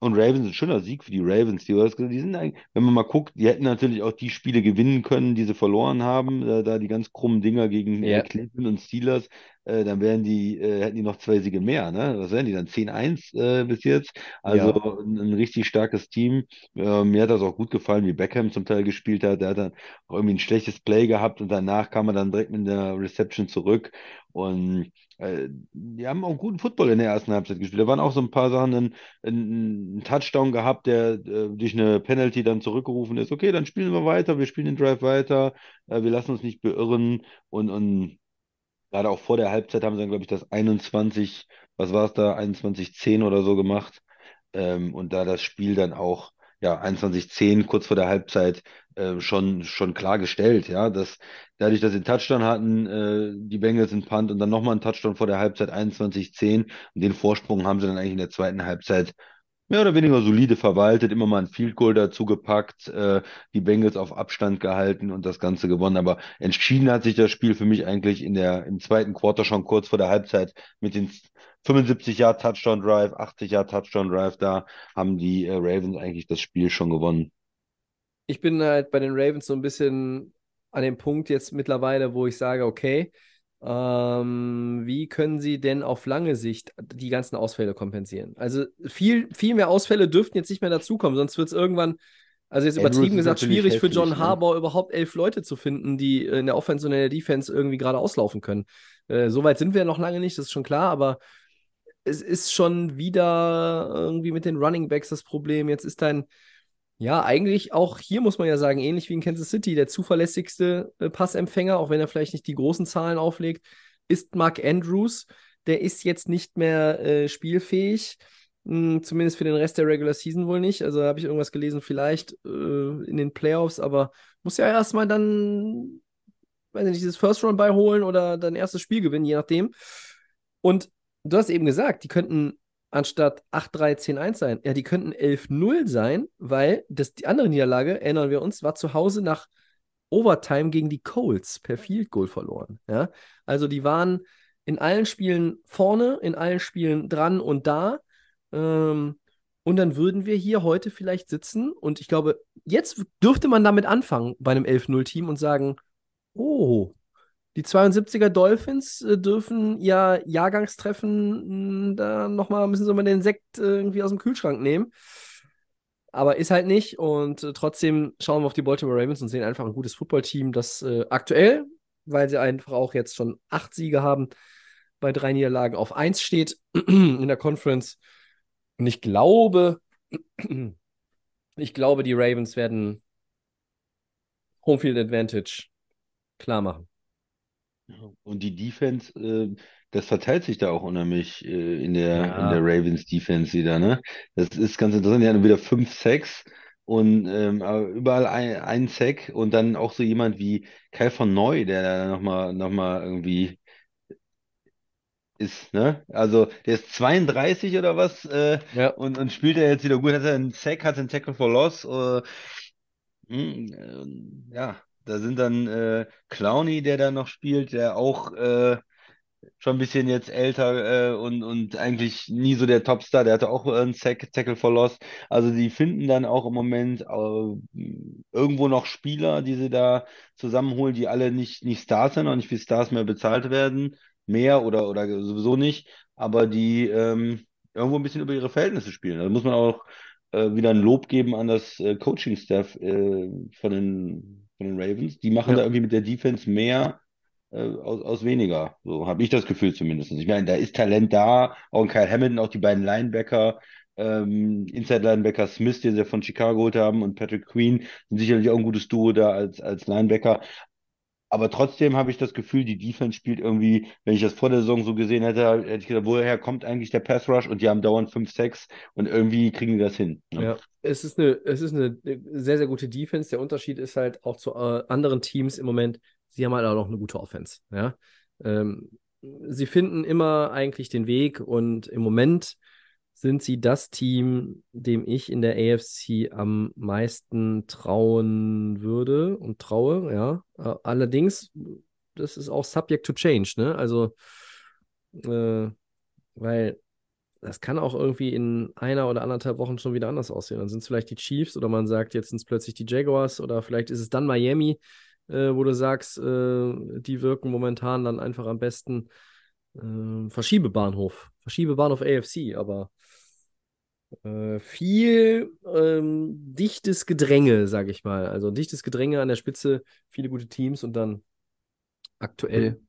Und Ravens, ein schöner Sieg für die Ravens. Die, die sind eigentlich, wenn man mal guckt, die hätten natürlich auch die Spiele gewinnen können, die sie verloren haben. Äh, da die ganz krummen Dinger gegen äh, Ja. Cleveland und Steelers, äh, dann wären die, äh, hätten die noch zwei Siege mehr, ne? Was wären die dann? 10-1 äh, bis jetzt. Also Ja. ein, ein richtig starkes Team. Äh, mir hat das auch gut gefallen, wie Beckham zum Teil gespielt hat. Der hat dann auch irgendwie ein schlechtes Play gehabt und danach kam er dann direkt mit der Reception zurück. Und die haben auch guten Football in der ersten Halbzeit gespielt. Da waren auch so ein paar Sachen, ein, ein, Touchdown gehabt, der äh, durch eine Penalty dann zurückgerufen ist. Okay, dann spielen wir weiter, wir spielen den Drive weiter, äh, wir lassen uns nicht beirren. Und, und gerade auch vor der Halbzeit haben sie dann, glaube ich, das 21, was war es da, 21-10 oder so gemacht. Ähm, und da das Spiel dann auch, ja, 21-10 kurz vor der Halbzeit äh, schon, schon klargestellt, ja, dass dadurch, dass sie einen Touchdown hatten, äh, die Bengals einen Punt und dann nochmal einen Touchdown vor der Halbzeit 21-10 und den Vorsprung haben sie dann eigentlich in der zweiten Halbzeit mehr oder weniger solide verwaltet, immer mal ein Field Goal dazu gepackt, äh, die Bengals auf Abstand gehalten und das Ganze gewonnen. Aber entschieden hat sich das Spiel für mich eigentlich in der, im zweiten Quarter schon kurz vor der Halbzeit mit den 75 Yard Touchdown Drive, 80 Yard Touchdown Drive, da haben die äh, Ravens eigentlich das Spiel schon gewonnen. Ich bin halt bei den Ravens so ein bisschen an dem Punkt jetzt mittlerweile, wo ich sage, okay, ähm, wie können sie denn auf lange Sicht die ganzen Ausfälle kompensieren? Also viel, viel mehr Ausfälle dürften jetzt nicht mehr dazukommen, sonst wird es irgendwann, also jetzt übertrieben gesagt, schwierig für John ne? Harbaugh überhaupt elf Leute zu finden, die in der Offense und in der Defense irgendwie gerade auslaufen können. Äh, so weit sind wir noch lange nicht, das ist schon klar, aber es ist schon wieder irgendwie mit den Running Backs das Problem. Jetzt ist dein, ja, eigentlich auch hier muss man ja sagen, ähnlich wie in Kansas City, der zuverlässigste äh, Passempfänger, auch wenn er vielleicht nicht die großen Zahlen auflegt, ist Mark Andrews. Der ist jetzt nicht mehr äh, spielfähig, Hm, zumindest für den Rest der Regular Season wohl nicht. Also habe ich irgendwas gelesen, vielleicht äh, in den Playoffs, aber muss ja erstmal dann, weiß nicht, dieses First Round beiholen oder dann erstes Spiel gewinnen, je nachdem. Und du hast eben gesagt, die könnten anstatt 8-3, 10-1 sein. Ja, die könnten 11-0 sein, weil das, die andere Niederlage, erinnern wir uns, war zu Hause nach Overtime gegen die Colts per Field Goal verloren. Ja? Also die waren in allen Spielen vorne, in allen Spielen dran und da. Ähm, und dann würden wir hier heute vielleicht sitzen und ich glaube, jetzt dürfte man damit anfangen bei einem 11-0-Team und sagen, oh, die 72er Dolphins äh, dürfen ja Jahrgangstreffen, mh, da nochmal müssen sie mal den Sekt äh, irgendwie aus dem Kühlschrank nehmen. Aber ist halt nicht. Und äh, trotzdem schauen wir auf die Baltimore Ravens und sehen einfach ein gutes Footballteam, das äh, aktuell, weil sie einfach auch jetzt schon acht Siege haben, bei drei Niederlagen auf eins steht in der Conference. Und ich glaube, ich glaube, die Ravens werden Homefield Advantage klar machen. Und die Defense, äh, das verteilt sich da auch unheimlich äh, in der, Ja. in der Ravens Defense wieder, ne? Das ist ganz interessant. Die hatten wieder fünf Sacks und ähm, aber überall ein, ein Sack und dann auch so jemand wie Kyle von Neu, der da nochmal noch mal irgendwie ist, ne? Also der ist 32 oder was äh, Ja. und, und spielt er jetzt wieder gut, hat er einen Sack, hat einen Tackle for Loss. Äh, hm, äh, ja, da sind dann äh, Clowney, der da noch spielt, der auch äh, schon ein bisschen jetzt älter äh, und, und eigentlich nie so der Topstar, der hatte auch äh, einen Sack, Tackle for Loss. Also die finden dann auch im Moment äh, irgendwo noch Spieler, die sie da zusammenholen, die alle nicht, nicht Stars sind, auch nicht wie Stars mehr bezahlt werden, mehr oder, oder sowieso nicht, aber die ähm, irgendwo ein bisschen über ihre Verhältnisse spielen. Da muss man auch äh, wieder ein Lob geben an das äh, Coaching-Staff äh, von den, von den Ravens. Die machen Ja. da irgendwie mit der Defense mehr äh, aus, aus weniger. So habe ich das Gefühl zumindest. Ich meine, da ist Talent da, auch Kyle Hamilton, auch die beiden Linebacker, ähm, Inside-Linebacker Smith, den sie von Chicago geholt haben, und Patrick Queen sind sicherlich auch ein gutes Duo da als, als Linebacker. Aber trotzdem habe ich das Gefühl, die Defense spielt irgendwie, wenn ich das vor der Saison so gesehen hätte, hätte ich gedacht, woher kommt eigentlich der Pass Rush? Und die haben dauernd 5, 6 und irgendwie kriegen die das hin. Ne? Ja, es ist eine, es ist eine sehr, sehr gute Defense. Der Unterschied ist halt auch zu äh, anderen Teams im Moment, sie haben halt auch noch eine gute Offense. Ja? Ähm, sie finden immer eigentlich den Weg und im Moment sind sie das Team, dem ich in der AFC am meisten trauen würde und traue, ja. Äh, Allerdings, das ist auch subject to change, ne? Also, äh, weil das kann auch irgendwie in einer oder anderthalb Wochen schon wieder anders aussehen. Dann sind es vielleicht die Chiefs oder man sagt, jetzt sind es plötzlich die Jaguars oder vielleicht ist es dann Miami, äh, wo du sagst, äh, die wirken momentan dann einfach am besten. Äh, Verschiebebahnhof, Verschiebebahnhof AFC, aber äh, viel ähm, dichtes Gedränge, sag ich mal. Also dichtes Gedränge an der Spitze, viele gute Teams und dann aktuell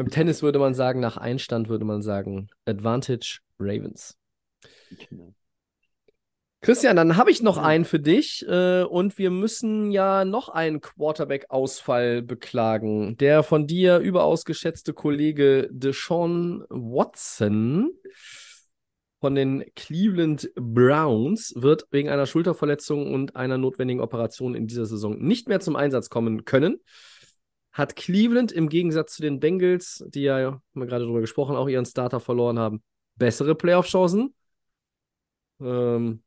beim Tennis würde man sagen, nach Einstand würde man sagen, Advantage Ravens. Genau. Christian, dann habe ich noch einen für dich äh, und wir müssen ja noch einen Quarterback-Ausfall beklagen. Der von dir überaus geschätzte Kollege Deshaun Watson von den Cleveland Browns wird wegen einer Schulterverletzung und einer notwendigen Operation in dieser Saison nicht mehr zum Einsatz kommen können hat Cleveland im Gegensatz zu den Bengals, die ja, haben wir gerade darüber gesprochen, auch ihren Starter verloren haben, bessere Playoff-Chancen. Ähm,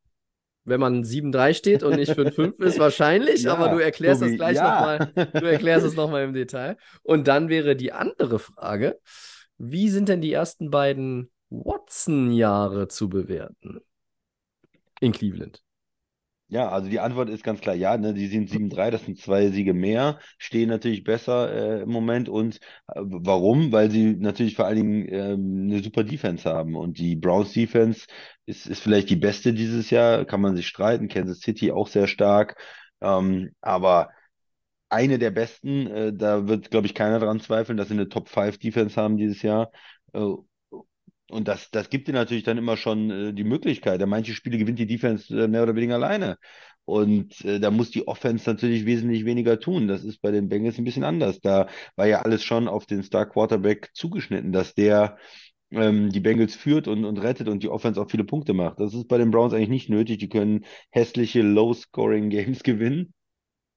wenn man 7-3 steht und nicht 5-5 ist, wahrscheinlich, ja, aber du erklärst Tobi, das gleich ja. nochmal. Du erklärst es nochmal im Detail. Und dann wäre die andere Frage: Wie sind denn die ersten beiden Watson-Jahre zu bewerten? In Cleveland. Ja, also die Antwort ist ganz klar ja, ne, die sind 7-3, das sind zwei Siege mehr, stehen natürlich besser äh, im Moment. Und äh, warum? Weil sie natürlich vor allen Dingen ähm, eine super Defense haben. Und die Browns Defense ist, ist vielleicht die beste dieses Jahr, kann man sich streiten. Kansas City auch sehr stark. Ähm, aber eine der besten, äh, da wird, glaube ich, keiner dran zweifeln, dass sie eine Top 5 Defense haben dieses Jahr. Und das, das gibt dir natürlich dann immer schon äh, die Möglichkeit. Ja, manche Spiele gewinnt die Defense äh, mehr oder weniger alleine. Und äh, da muss die Offense natürlich wesentlich weniger tun. Das ist bei den Bengals ein bisschen anders. Da war ja alles schon auf den Star Quarterback zugeschnitten, dass der ähm, die Bengals führt und, und rettet und die Offense auch viele Punkte macht. Das ist bei den Browns eigentlich nicht nötig. Die können hässliche Low-Scoring-Games gewinnen.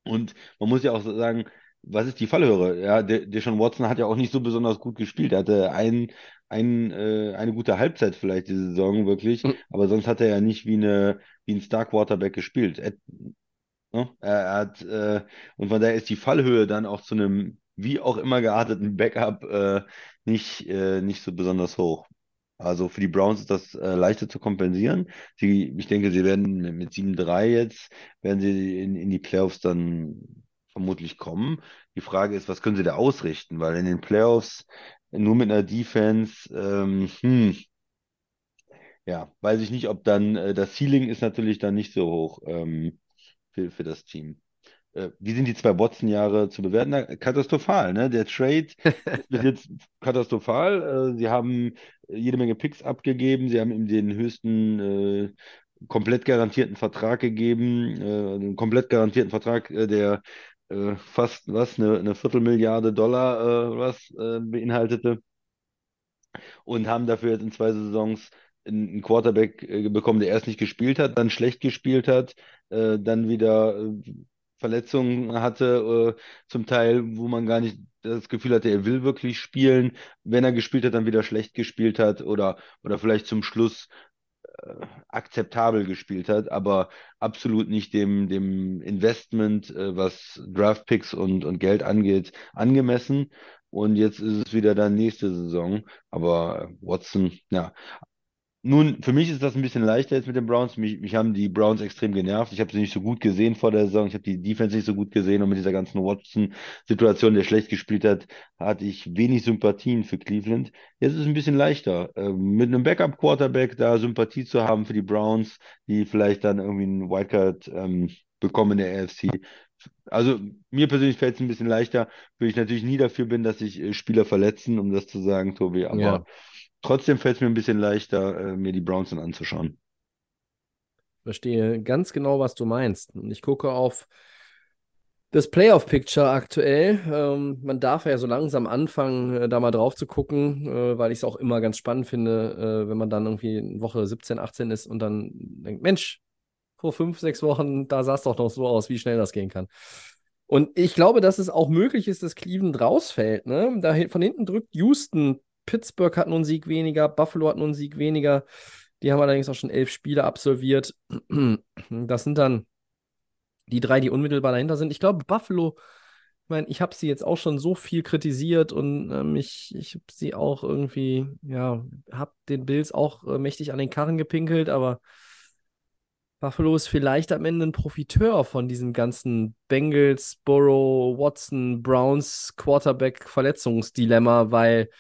Und man muss ja auch sagen, was ist die Fallhöre? Ja, Sean Watson hat ja auch nicht so besonders gut gespielt. Er hatte ein, ein, äh, eine gute Halbzeit vielleicht diese Saison wirklich, mhm. aber sonst hat er ja nicht wie, eine, wie ein Star Quarterback gespielt. Er, ne? er hat, äh, und von daher ist die Fallhöhe dann auch zu einem wie auch immer gearteten Backup äh, nicht, äh, nicht so besonders hoch. Also für die Browns ist das äh, leichter zu kompensieren. Sie, ich denke, sie werden mit 7-3 jetzt, werden sie in, in die Playoffs dann vermutlich kommen. Die Frage ist, was können sie da ausrichten? Weil in den Playoffs nur mit einer Defense, ähm, hm, ja, weiß ich nicht, ob dann äh, das Ceiling ist natürlich dann nicht so hoch ähm, für, für das Team. Äh, wie sind die zwei Watson-Jahre zu bewerten? Na, katastrophal, ne? Der Trade ist bis jetzt katastrophal. Äh, sie haben jede Menge Picks abgegeben, sie haben ihm den höchsten äh, komplett garantierten Vertrag gegeben, äh, einen komplett garantierten Vertrag, äh, der äh, fast was, eine, eine Viertelmilliarde Dollar äh, was äh, beinhaltete und haben dafür jetzt in zwei Saisons einen Quarterback äh, bekommen, der erst nicht gespielt hat, dann schlecht gespielt hat, äh, dann wieder äh, Verletzungen hatte, zum Teil, wo man gar nicht das Gefühl hatte, er will wirklich spielen. Wenn er gespielt hat, dann wieder schlecht gespielt hat oder, oder vielleicht zum Schluss akzeptabel gespielt hat, aber absolut nicht dem, dem Investment, äh, was Draftpicks und, und Geld angeht, angemessen. Und jetzt ist es wieder dann nächste Saison. Aber Watson, ja, nun, für mich ist das ein bisschen leichter jetzt mit den Browns. Mich, mich haben die Browns extrem genervt. Ich habe sie nicht so gut gesehen vor der Saison. Ich habe die Defense nicht so gut gesehen. Und mit dieser ganzen Watson-Situation, der schlecht gespielt hat, hatte ich wenig Sympathien für Cleveland. Jetzt ist es ein bisschen leichter. Ähm, mit einem Backup-Quarterback da Sympathie zu haben für die Browns, die vielleicht dann irgendwie einen Wildcard ähm, bekommen in der AFC. Also mir persönlich fällt es ein bisschen leichter, weil ich natürlich nie dafür bin, dass sich äh, Spieler verletzen, um das zu sagen, Tobi. Aber ja. Trotzdem fällt es mir ein bisschen leichter, äh, mir die Browns dann anzuschauen. Verstehe ganz genau, was du meinst. Und ich gucke auf das Playoff-Picture aktuell. Ähm, man darf ja so langsam anfangen, äh, da mal drauf zu gucken, äh, weil ich es auch immer ganz spannend finde, äh, wenn man dann irgendwie in Woche 17, 18 ist und dann denkt, Mensch, vor fünf, sechs Wochen, da sah es doch noch so aus, wie schnell das gehen kann. Und ich glaube, dass es auch möglich ist, dass Cleveland rausfällt. Ne? Da von hinten drückt Houston Pittsburgh hat nun einen Sieg weniger, Buffalo hat nun einen Sieg weniger. Die haben allerdings auch schon elf Spiele absolviert. Das sind dann die drei, die unmittelbar dahinter sind. Ich glaube, Buffalo Ich meine, ich habe sie jetzt auch schon so viel kritisiert und ähm, ich, ich habe sie auch irgendwie, ja, habe den Bills auch äh, mächtig an den Karren gepinkelt, aber Buffalo ist vielleicht am Ende ein Profiteur von diesem ganzen Bengals, Burrow, Watson, Browns Quarterback-Verletzungsdilemma, weil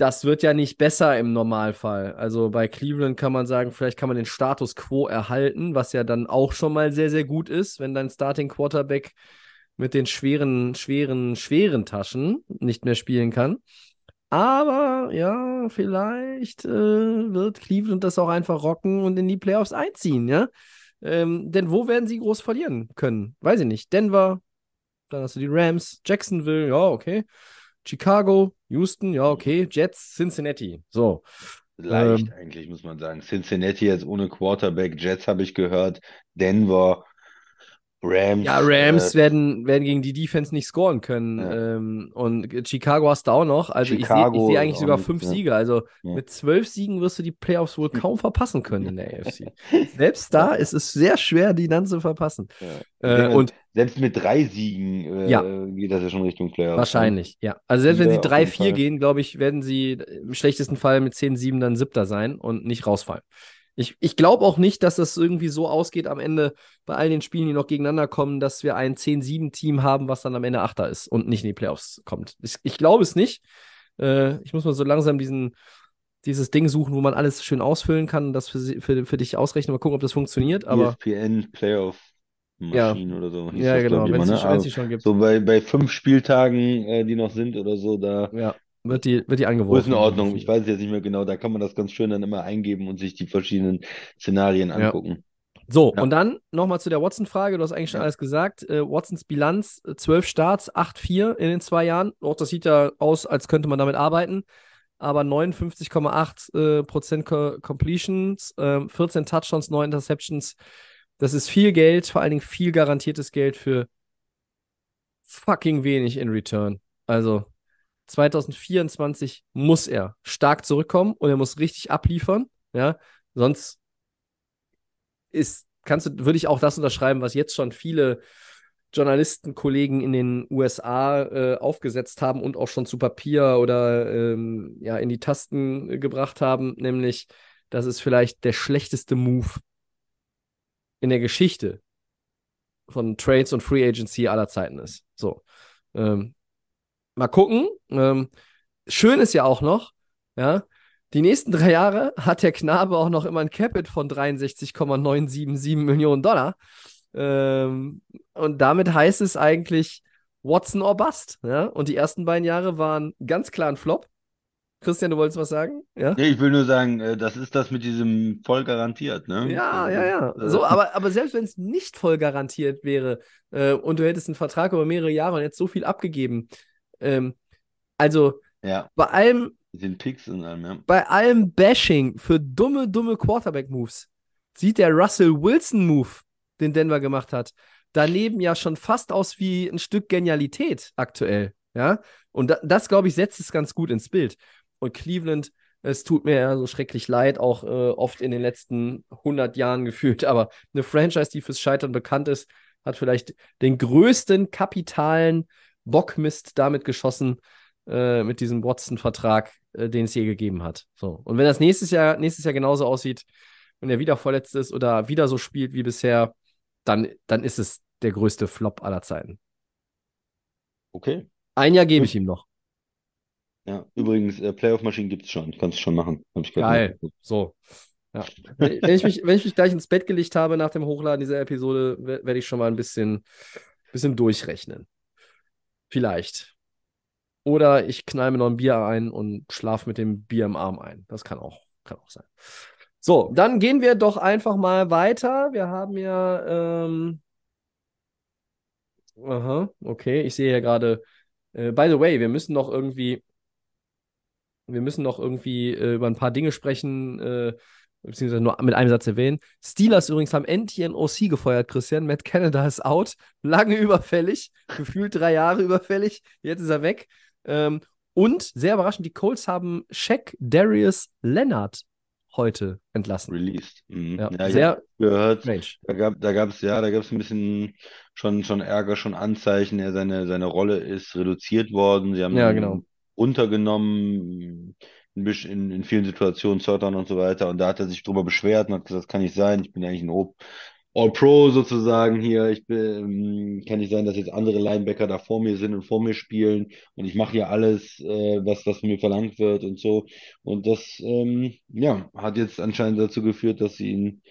das wird ja nicht besser im Normalfall. Also bei Cleveland kann man sagen, vielleicht kann man den Status quo erhalten, was ja dann auch schon mal sehr, sehr gut ist, wenn dein Starting Quarterback mit den schweren, schweren, schweren Taschen nicht mehr spielen kann. Aber ja, vielleicht äh, wird Cleveland das auch einfach rocken und in die Playoffs einziehen, ja. Ähm, denn wo werden sie groß verlieren können? Weiß ich nicht. Denver, dann hast du die Rams, Jacksonville, ja, okay. Chicago, Houston, ja, okay. Jets, Cincinnati. So. Leicht Ähm, eigentlich, muss man sagen. Cincinnati jetzt ohne Quarterback, Jets habe ich gehört, Denver, Rams. Ja, Rams äh, werden, werden gegen die Defense nicht scoren können. Ja. Ähm, und Chicago hast du auch noch. Also ich sehe ich Chicago seh eigentlich sogar nicht, fünf ja. Siege. Also Ja. mit zwölf Siegen wirst du die Playoffs wohl kaum verpassen können in der AFC. Selbst da ist es sehr schwer, die dann zu verpassen. Äh, und Selbst mit drei Siegen äh, Ja. geht das ja schon Richtung Playoffs. ne? wahrscheinlich, ja. Also selbst wenn sie auf 3-4 jeden Fall. gehen, glaube ich, werden sie im schlechtesten Fall mit 10-7 dann Siebter sein und nicht rausfallen. Ich, ich glaube auch nicht, dass das irgendwie so ausgeht am Ende bei all den Spielen, die noch gegeneinander kommen, dass wir ein 10-7-Team haben, was dann am Ende Achter ist und nicht in die Playoffs kommt. Ich, ich glaube es nicht. Äh, ich muss mal so langsam diesen, dieses Ding suchen, wo man alles schön ausfüllen kann und das für, für, für dich ausrechnen. Mal gucken, ob das funktioniert. Aber ESPN Playoff Maschine oder so. hieß ja, das, genau, wenn es ne? sie, sie schon gibt. so bei, bei fünf Spieltagen, äh, die noch sind oder so, da Ja, wird die, wird die angeworfen. Größenordnung, ich weiß es jetzt nicht mehr genau, da kann man das ganz schön dann immer eingeben und sich die verschiedenen Szenarien Ja. angucken. So, Ja. und dann nochmal zu der Watson-Frage. Du hast eigentlich schon Ja. alles gesagt. Äh, Watsons Bilanz: äh, 12 Starts, 8-4 in den zwei Jahren. Auch das sieht ja aus, als könnte man damit arbeiten. Aber 59,8 äh, Prozent Co Completions, äh, 14 Touchdowns, 9 Interceptions. Das ist viel Geld, vor allen Dingen viel garantiertes Geld für fucking wenig in Return. Also 2024 muss er stark zurückkommen und er muss richtig abliefern. Ja, sonst ist, kannst du, würde ich auch das unterschreiben, was jetzt schon viele Journalistenkollegen in den USA äh, aufgesetzt haben und auch schon zu Papier oder ähm, ja, in die Tasten gebracht haben, nämlich, dass es vielleicht der schlechteste Move in der Geschichte von Trades und Free Agency aller Zeiten ist. So. Ähm, mal gucken. Ähm, schön ist ja auch noch, ja, die nächsten drei Jahre hat der Knabe auch noch immer ein Capit von 63,977 Millionen Dollar. Ähm, und damit heißt es eigentlich Watson or Bust. Ja? Und die ersten beiden Jahre waren ganz klar ein Flop. Christian, du wolltest was sagen? Ja? Nee, ich will nur sagen, äh, das ist das mit diesem voll garantiert, ne? Ja, ja, ja. Äh, So, aber, aber selbst wenn es nicht voll garantiert wäre äh, und du hättest einen Vertrag über mehrere Jahre und jetzt so viel abgegeben, ähm, also Ja, bei allem, den Picks und allem, ja. bei allem Bashing für dumme, dumme Quarterback-Moves sieht der Russell Wilson-Move, den Denver gemacht hat, daneben ja schon fast aus wie ein Stück Genialität aktuell. Ja, und da, das, glaube ich, setzt es ganz gut ins Bild. Und Cleveland, es tut mir ja so schrecklich leid, auch äh, oft in den letzten 100 Jahren gefühlt, aber eine Franchise, die fürs Scheitern bekannt ist, hat vielleicht den größten kapitalen Bockmist damit geschossen, äh, mit diesem Watson-Vertrag, äh, den es je gegeben hat. So. Und wenn das nächstes Jahr, nächstes Jahr genauso aussieht und er wieder verletzt ist oder wieder so spielt wie bisher, dann, dann ist es der größte Flop aller Zeiten. Okay. Ein Jahr gebe ich ihm noch. Ja, übrigens, äh, Playoff-Maschinen gibt es schon. Kannst du schon machen. Hab ich Geil. nachgeguckt. So. Ja. Wenn ich, mich, wenn ich mich gleich ins Bett gelegt habe nach dem Hochladen dieser Episode, we- werde ich schon mal ein bisschen, bisschen durchrechnen. Vielleicht. Oder ich knall mir noch ein Bier ein und schlafe mit dem Bier im Arm ein. Das kann auch, kann auch sein. So, dann gehen wir doch einfach mal weiter. Wir haben ja. Ähm, aha, okay. Ich sehe ja gerade. Äh, by the way, wir müssen noch irgendwie. Wir müssen noch irgendwie äh, über ein paar Dinge sprechen, äh, beziehungsweise nur mit einem Satz erwähnen. Steelers übrigens haben endlich ihren OC gefeuert, Christian. Matt Canada ist out. Lange überfällig. Gefühlt drei Jahre überfällig. Jetzt ist er weg. Ähm, und sehr überraschend, die Colts haben Shaq Darius Leonard heute entlassen. Released. Mhm. Ja, Ja, sehr gehört, strange. da gab, da gab's, ja, da gab's ein bisschen schon, schon Ärger, schon Anzeichen. Er, seine, seine Rolle ist reduziert worden. Sie haben Ja, genau. Runtergenommen, in, in, vielen Situationen, Third und so weiter. Und da hat er sich drüber beschwert und hat gesagt, das kann nicht sein. Ich bin eigentlich ein All-Pro sozusagen hier. Ich bin, kann nicht sein, dass jetzt andere Linebacker da vor mir sind und vor mir spielen. Und ich mache hier alles, äh, was, was mir verlangt wird und so. Und das, ähm, ja, hat jetzt anscheinend dazu geführt, dass sie ihn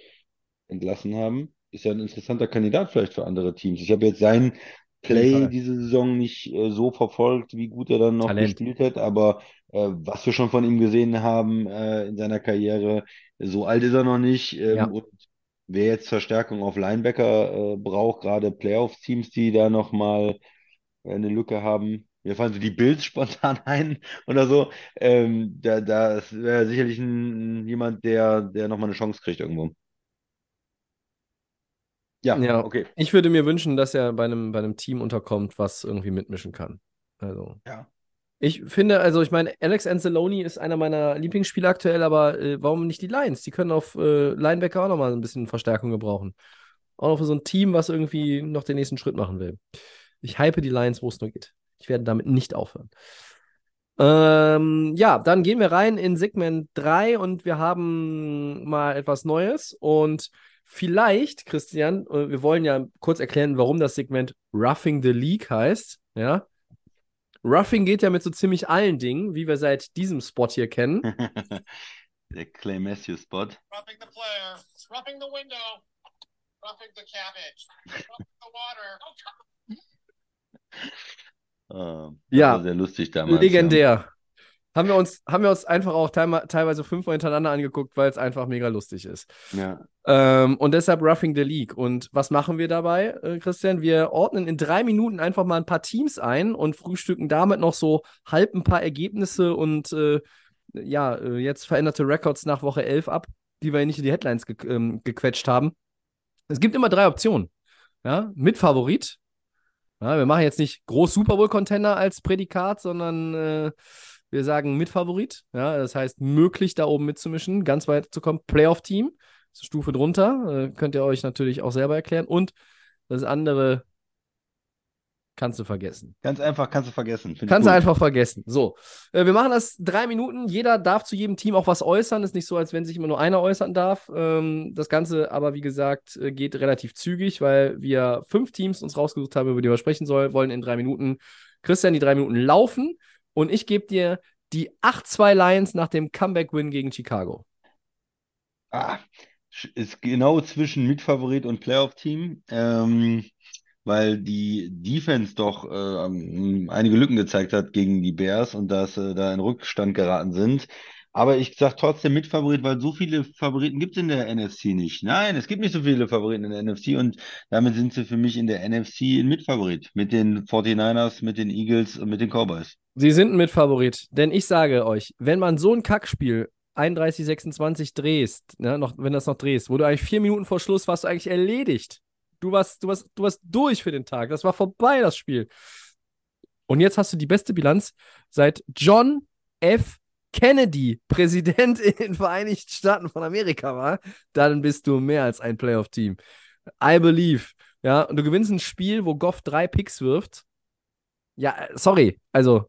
entlassen haben. Ist ja ein interessanter Kandidat vielleicht für andere Teams. Ich habe jetzt seinen Play diese Saison nicht äh, so verfolgt, wie gut er dann noch Talent. gespielt hat, aber äh, was wir schon von ihm gesehen haben äh, in seiner Karriere, so alt ist er noch nicht. Ähm, Ja. und wer jetzt Verstärkung auf Linebacker äh, braucht, gerade Playoff-Teams, die da nochmal äh, eine Lücke haben. Mir fallen so die Bills spontan ein oder so. Ähm, da, da wäre sicherlich ein, jemand, der, der nochmal eine Chance kriegt irgendwo. Ja, Ja. okay. Ich würde mir wünschen, dass er bei einem, bei einem Team unterkommt, was irgendwie mitmischen kann. Also. Ja. Ich finde, also ich meine, Alex Anzalone ist einer meiner Lieblingsspieler aktuell, aber äh, warum nicht die Lions? Die können auf äh, Linebacker auch nochmal ein bisschen Verstärkung gebrauchen. Auch noch für so ein Team, was irgendwie noch den nächsten Schritt machen will. Ich hype die Lions, wo es nur geht. Ich werde damit nicht aufhören. Ähm, ja, dann gehen wir rein in Segment 3 und wir haben mal etwas Neues. Und vielleicht, Christian, äh, wir wollen ja kurz erklären, warum das Segment Roughing the League heißt. Ja. Roughing geht ja mit so ziemlich allen Dingen, wie wir seit diesem Spot hier kennen. Der Clay Matthews Spot. Roughing the player, roughing the window, roughing the cabbage, roughing the water. Das Ja. war sehr lustig damals. Legendär. Haben wir uns, haben wir uns einfach auch teilweise fünfmal hintereinander angeguckt, weil es einfach mega lustig ist. Ja. Ähm, und deshalb Roughing the League. Und was machen wir dabei, äh, Christian? Wir ordnen in drei Minuten einfach mal ein paar Teams ein und frühstücken damit noch so halb ein paar Ergebnisse und äh, ja, äh, jetzt veränderte Records nach Woche 11 ab, die wir nicht in die Headlines ge ähm, gequetscht haben. Es gibt immer drei Optionen. Ja, mit Favorit. Ja, wir machen jetzt nicht groß Super Bowl Contender als Prädikat, sondern äh, wir sagen mit Favorit. Ja, das heißt, möglich da oben mitzumischen, ganz weit zu kommen. Playoff-Team, Stufe drunter. Äh, könnt ihr euch natürlich auch selber erklären. Und das andere kannst du vergessen. Ganz einfach, kannst du vergessen. Kannst du einfach vergessen. So, äh, wir machen das drei Minuten. Jeder darf zu jedem Team auch was äußern. Ist nicht so, als wenn sich immer nur einer äußern darf. Ähm, das Ganze aber, wie gesagt, äh, geht relativ zügig, weil wir fünf Teams uns rausgesucht haben, über die wir sprechen sollen, wollen in drei Minuten. Christian, die drei Minuten laufen und ich gebe dir die 8-2 Lions nach dem Comeback-Win gegen Chicago. Ah, ist genau zwischen Mitfavorit und Playoff-Team, ähm, weil die Defense doch äh, einige Lücken gezeigt hat gegen die Bears und dass äh, da in Rückstand geraten sind. Aber ich sag trotzdem Mitfavorit, weil so viele Favoriten gibt es in der NFC nicht. Nein, es gibt nicht so viele Favoriten in der NFC und damit sind sie für mich in der NFC ein Mitfavorit. Mit den 49ers, mit den Eagles und mit den Cowboys. Sie sind ein Mitfavorit, denn ich sage euch, wenn man so ein Kackspiel 31, 26 drehst, ne, noch, wenn das noch drehst, wo du eigentlich vier Minuten vor Schluss warst du eigentlich erledigt. Du warst, du warst, du warst durch für den Tag. Das war vorbei, das Spiel. Und jetzt hast du die beste Bilanz seit John F. Kennedy Präsident in den Vereinigten Staaten von Amerika war. Dann bist du mehr als ein Playoff-Team. I believe. Ja, und du gewinnst ein Spiel, wo Goff drei Picks wirft. Ja, äh, sorry. Also,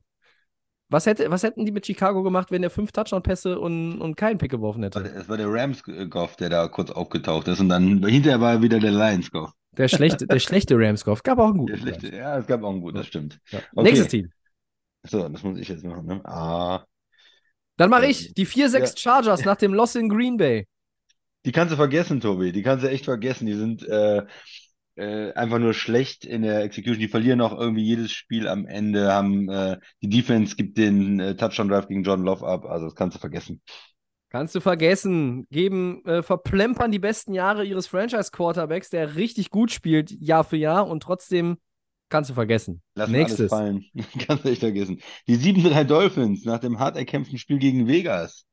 was, hätte, was hätten die mit Chicago gemacht, wenn der fünf Touchdown-Pässe und, und keinen Pick geworfen hätte? Es war der Rams-Goff, der da kurz aufgetaucht ist und dann hinterher war wieder der Lions-Goff. Der schlechte, der schlechte Rams-Golf. Gab auch einen guten. Ja, es gab auch einen guten, das stimmt. Ja. Okay. Nächstes Team. So, das muss ich jetzt machen, ne? Ah, Dann mache ich die 4-6 Ja. Chargers nach dem Loss in Green Bay. die kannst du vergessen, Tobi. Die kannst du echt vergessen. Die sind äh, äh, einfach nur schlecht in der Execution. Die verlieren auch irgendwie jedes Spiel am Ende. Haben äh, die Defense gibt den äh, Touchdown Drive gegen John Love ab. Also das kannst du vergessen. Kannst du vergessen. Geben, äh, verplempern die besten Jahre ihres Franchise-Quarterbacks, der richtig gut spielt, Jahr für Jahr und trotzdem kannst du vergessen. Lassen Nächstes. fallen. kannst du echt vergessen. Die 7-3 Dolphins nach dem hart erkämpften Spiel gegen Vegas.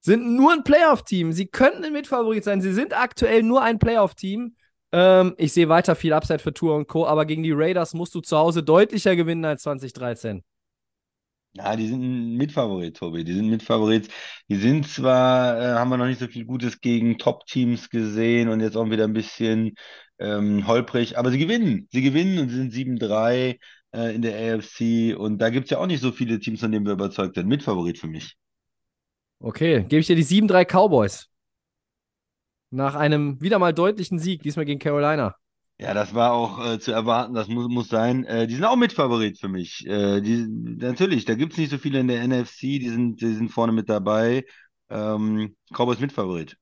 Sind nur ein Playoff-Team. Sie könnten ein Mitfavorit sein. Sie sind aktuell nur ein Playoff-Team. Ähm, ich sehe weiter viel Upside für Tour und Co., aber gegen die Raiders musst du zu Hause deutlicher gewinnen als 2013. Ja, die sind ein Mitfavorit, Tobi. Die sind Mitfavorit. Die sind zwar, äh, haben wir noch nicht so viel Gutes gegen Top-Teams gesehen und jetzt auch wieder ein bisschen ähm, holprig, aber sie gewinnen. Sie gewinnen und sie sind 7-3 äh, in der AFC und da gibt es ja auch nicht so viele Teams, von denen wir überzeugt sind. Mitfavorit für mich. Okay, gebe ich dir die 7-3 Cowboys. Nach einem wieder mal deutlichen Sieg, diesmal gegen Carolina. Ja, das war auch äh, zu erwarten, das muss, muss sein. Äh, die sind auch Mitfavorit für mich. Äh, die, natürlich, da gibt es nicht so viele in der NFC, die sind, die sind vorne mit dabei. Ähm, Cowboys Mitfavorit.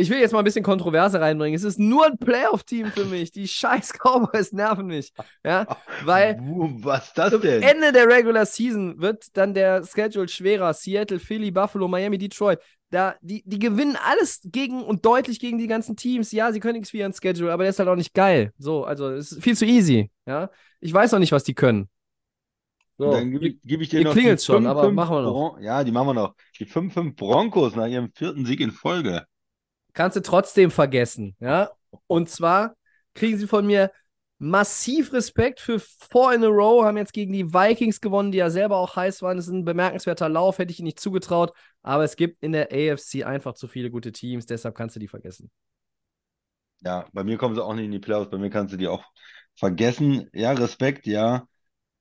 Ich will jetzt mal ein bisschen Kontroverse reinbringen. Es ist nur ein Playoff-Team für mich. Die scheiß Cowboys nerven mich. Ja, weil Was ist das denn? Ende der Regular Season wird dann der Schedule schwerer. Seattle, Philly, Buffalo, Miami, Detroit. Da, die, die gewinnen alles gegen und deutlich gegen die ganzen Teams. Ja, sie können nichts für ihren Schedule, aber der ist halt auch nicht geil. So, also es ist viel zu easy. Ja, ich weiß noch nicht, was die können. So, Dann gebe ich, geb ich dir noch die klingelt's schon, 5-5 aber machen wir noch. Bron ja, die machen wir noch. Die 5-5 Broncos nach ihrem vierten Sieg in Folge. Kannst du trotzdem vergessen. Ja, und zwar kriegen sie von mir massiv Respekt für Four in a Row, haben jetzt gegen die Vikings gewonnen, die ja selber auch heiß waren. Das ist ein bemerkenswerter Lauf, hätte ich ihnen nicht zugetraut. Aber es gibt in der AFC einfach zu viele gute Teams, deshalb kannst du die vergessen. Ja, bei mir kommen sie auch nicht in die Playoffs, bei mir kannst du die auch vergessen. Ja, Respekt, ja,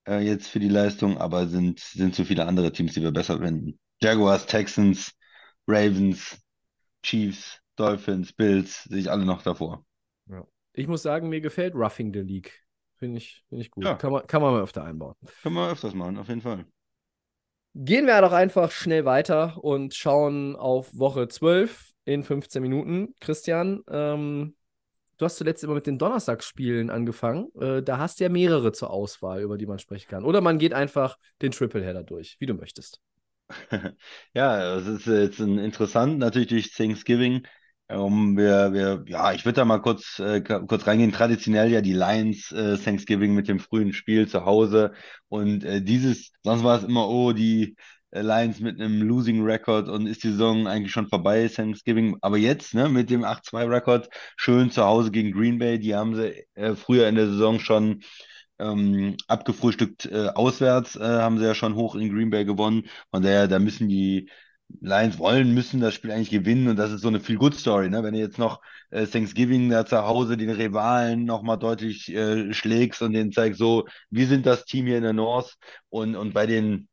äh, jetzt für die Leistung, aber sind, sind zu viele andere Teams, die wir besser finden. Jaguars, Texans, Ravens, Chiefs, Dolphins, Bills, sehe ich alle noch davor. Ich muss sagen, mir gefällt Roughing the League. Finde ich, find ich gut. Ja. Kann, man, kann man mal öfter einbauen. Können wir öfters machen, auf jeden Fall. Gehen wir doch einfach schnell weiter und schauen auf Woche 12 in 15 Minuten. Christian, ähm, du hast zuletzt immer mit den Donnerstagsspielen angefangen. Äh, da hast du ja mehrere zur Auswahl, über die man sprechen kann. Oder man geht einfach den Tripleheader durch, wie du möchtest. Ja, es ist jetzt ein interessant, natürlich durch Thanksgiving. Um, wir, wir, ja, ich würde da mal kurz, äh, kurz reingehen. Traditionell ja die Lions äh, Thanksgiving mit dem frühen Spiel zu Hause. Und äh, dieses, sonst war es immer, oh, die äh, Lions mit einem Losing Record und ist die Saison eigentlich schon vorbei, Thanksgiving. Aber jetzt, ne, mit dem 8-2-Rekord, schön zu Hause gegen Green Bay. Die haben sie äh, früher in der Saison schon ähm, abgefrühstückt äh, auswärts, äh, haben sie ja schon hoch in Green Bay gewonnen. Von daher, da müssen die Lions wollen, müssen das Spiel eigentlich gewinnen und das ist so eine Feel-Good-Story, ne? Wenn du jetzt noch äh, Thanksgiving da zu Hause den Rivalen nochmal deutlich äh, schlägst und denen zeigst, so, wir sind das Team hier in der North und, und bei den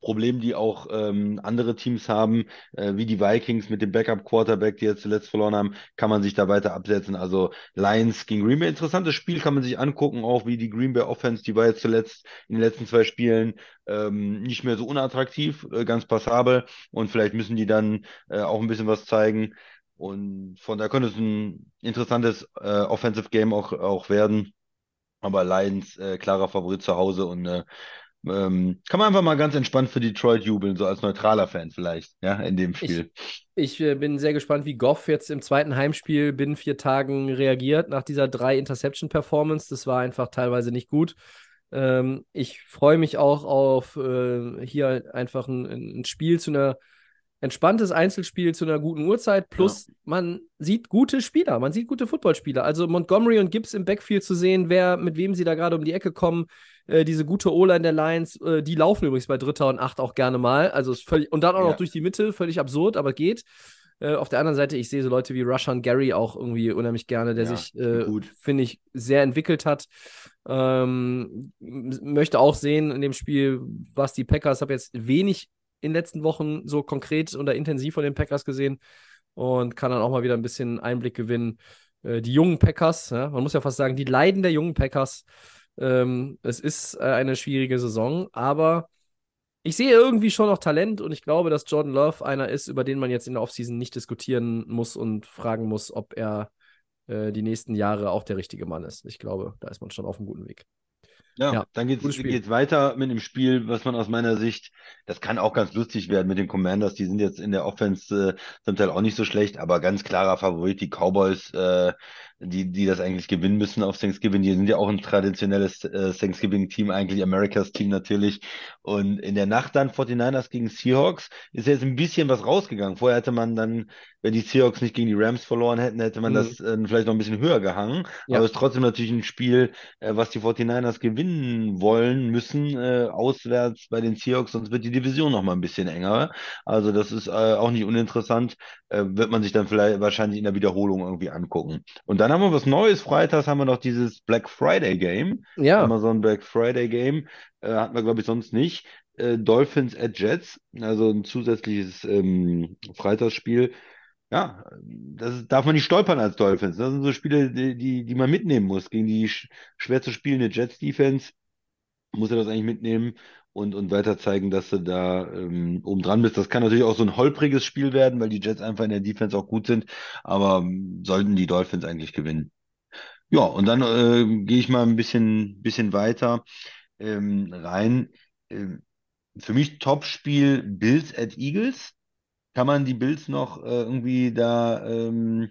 Problemen, die auch ähm, andere Teams haben, äh, wie die Vikings mit dem Backup-Quarterback, die jetzt zuletzt verloren haben, kann man sich da weiter absetzen. Also Lions gegen Green Bay, interessantes Spiel, kann man sich angucken, auch wie die Green Bay Offense, die war jetzt zuletzt in den letzten zwei Spielen ähm, nicht mehr so unattraktiv, äh, ganz passabel und vielleicht müssen die dann äh, auch ein bisschen was zeigen. Und von da könnte es ein interessantes äh, Offensive Game auch, auch werden. Aber Lions äh, klarer Favorit zu Hause und äh, ähm, kann man einfach mal ganz entspannt für Detroit jubeln, so als neutraler Fan vielleicht, ja, in dem Spiel. Ich äh, bin sehr gespannt, wie Goff jetzt im zweiten Heimspiel binnen vier Tagen reagiert nach dieser drei Interception-Performance. Das war einfach teilweise nicht gut. Ähm, ich freue mich auch auf äh, hier einfach ein, ein Spiel zu einer entspanntes Einzelspiel zu einer guten Uhrzeit. Plus man sieht gute Spieler, man sieht gute Footballspieler. Also Montgomery und Gibbs im Backfield zu sehen, wer mit wem sie da gerade um die Ecke kommen. Äh, diese gute O-Line der Lions, äh, die laufen übrigens bei Dritter und Acht auch gerne mal. Also ist völlig und dann auch Ja. noch durch die Mitte, völlig absurd, aber geht. Äh, auf der anderen Seite, ich sehe so Leute wie Rushan Gary auch irgendwie unheimlich gerne, der Ja, sich, äh, finde ich, sehr entwickelt hat. Ähm, möchte auch sehen in dem Spiel, was die Packers, habe jetzt wenig in den letzten Wochen so konkret oder intensiv von den Packers gesehen und kann dann auch mal wieder ein bisschen Einblick gewinnen. Äh, die jungen Packers, ja, man muss ja fast sagen, die Leiden der jungen Packers. Ähm, es ist äh, eine schwierige Saison, aber ich sehe irgendwie schon noch Talent und ich glaube, dass Jordan Love einer ist, über den man jetzt in der Offseason nicht diskutieren muss und fragen muss, ob er äh, die nächsten Jahre auch der richtige Mann ist. Ich glaube, da ist man schon auf einem guten Weg. Ja, Ja, dann Spiel. geht's weiter mit einem Spiel, was man aus meiner Sicht, das kann auch ganz lustig werden mit den Commanders, die sind jetzt in der Offense äh, zum Teil auch nicht so schlecht, aber ganz klarer Favorit, die Cowboys äh, die, die das eigentlich gewinnen müssen auf Thanksgiving. Die sind ja auch ein traditionelles äh, Thanksgiving-Team, eigentlich Americas Team natürlich. Und in der Nacht dann 49ers gegen Seahawks ist jetzt ein bisschen was rausgegangen. Vorher hätte man dann, wenn die Seahawks nicht gegen die Rams verloren hätten, hätte man Mhm. das äh, vielleicht noch ein bisschen höher gehangen. Ja. Aber es ist trotzdem natürlich ein Spiel, äh, was die 49ers gewinnen wollen müssen, äh, auswärts bei den Seahawks, sonst wird die Division noch mal ein bisschen enger. Also das ist äh, auch nicht uninteressant, äh, wird man sich dann vielleicht wahrscheinlich in der Wiederholung irgendwie angucken. Und dann haben wir was Neues. Freitags haben wir noch dieses Black Friday Game. Ja, Amazon Black Friday Game. Äh, hatten wir, glaube ich, sonst nicht. Äh, Dolphins at Jets, also ein zusätzliches ähm, Freitagsspiel. Ja, das darf man nicht stolpern als Dolphins. Das sind so Spiele, die, die, die man mitnehmen muss. Gegen die sch schwer zu spielende Jets-Defense muss er das eigentlich mitnehmen und, und weiter zeigen, dass du da ähm, oben dran bist. Das kann natürlich auch so ein holpriges Spiel werden, weil die Jets einfach in der Defense auch gut sind, aber ähm, sollten die Dolphins eigentlich gewinnen. Ja, und dann äh, gehe ich mal ein bisschen, bisschen weiter ähm, rein. Ähm, für mich Topspiel Bills at Eagles. Kann man die Bills noch äh, irgendwie da, ähm,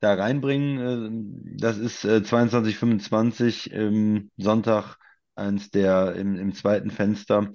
da reinbringen? Ähm, das ist äh, 22, 25 ähm, Sonntag, eins der im, im zweiten Fenster.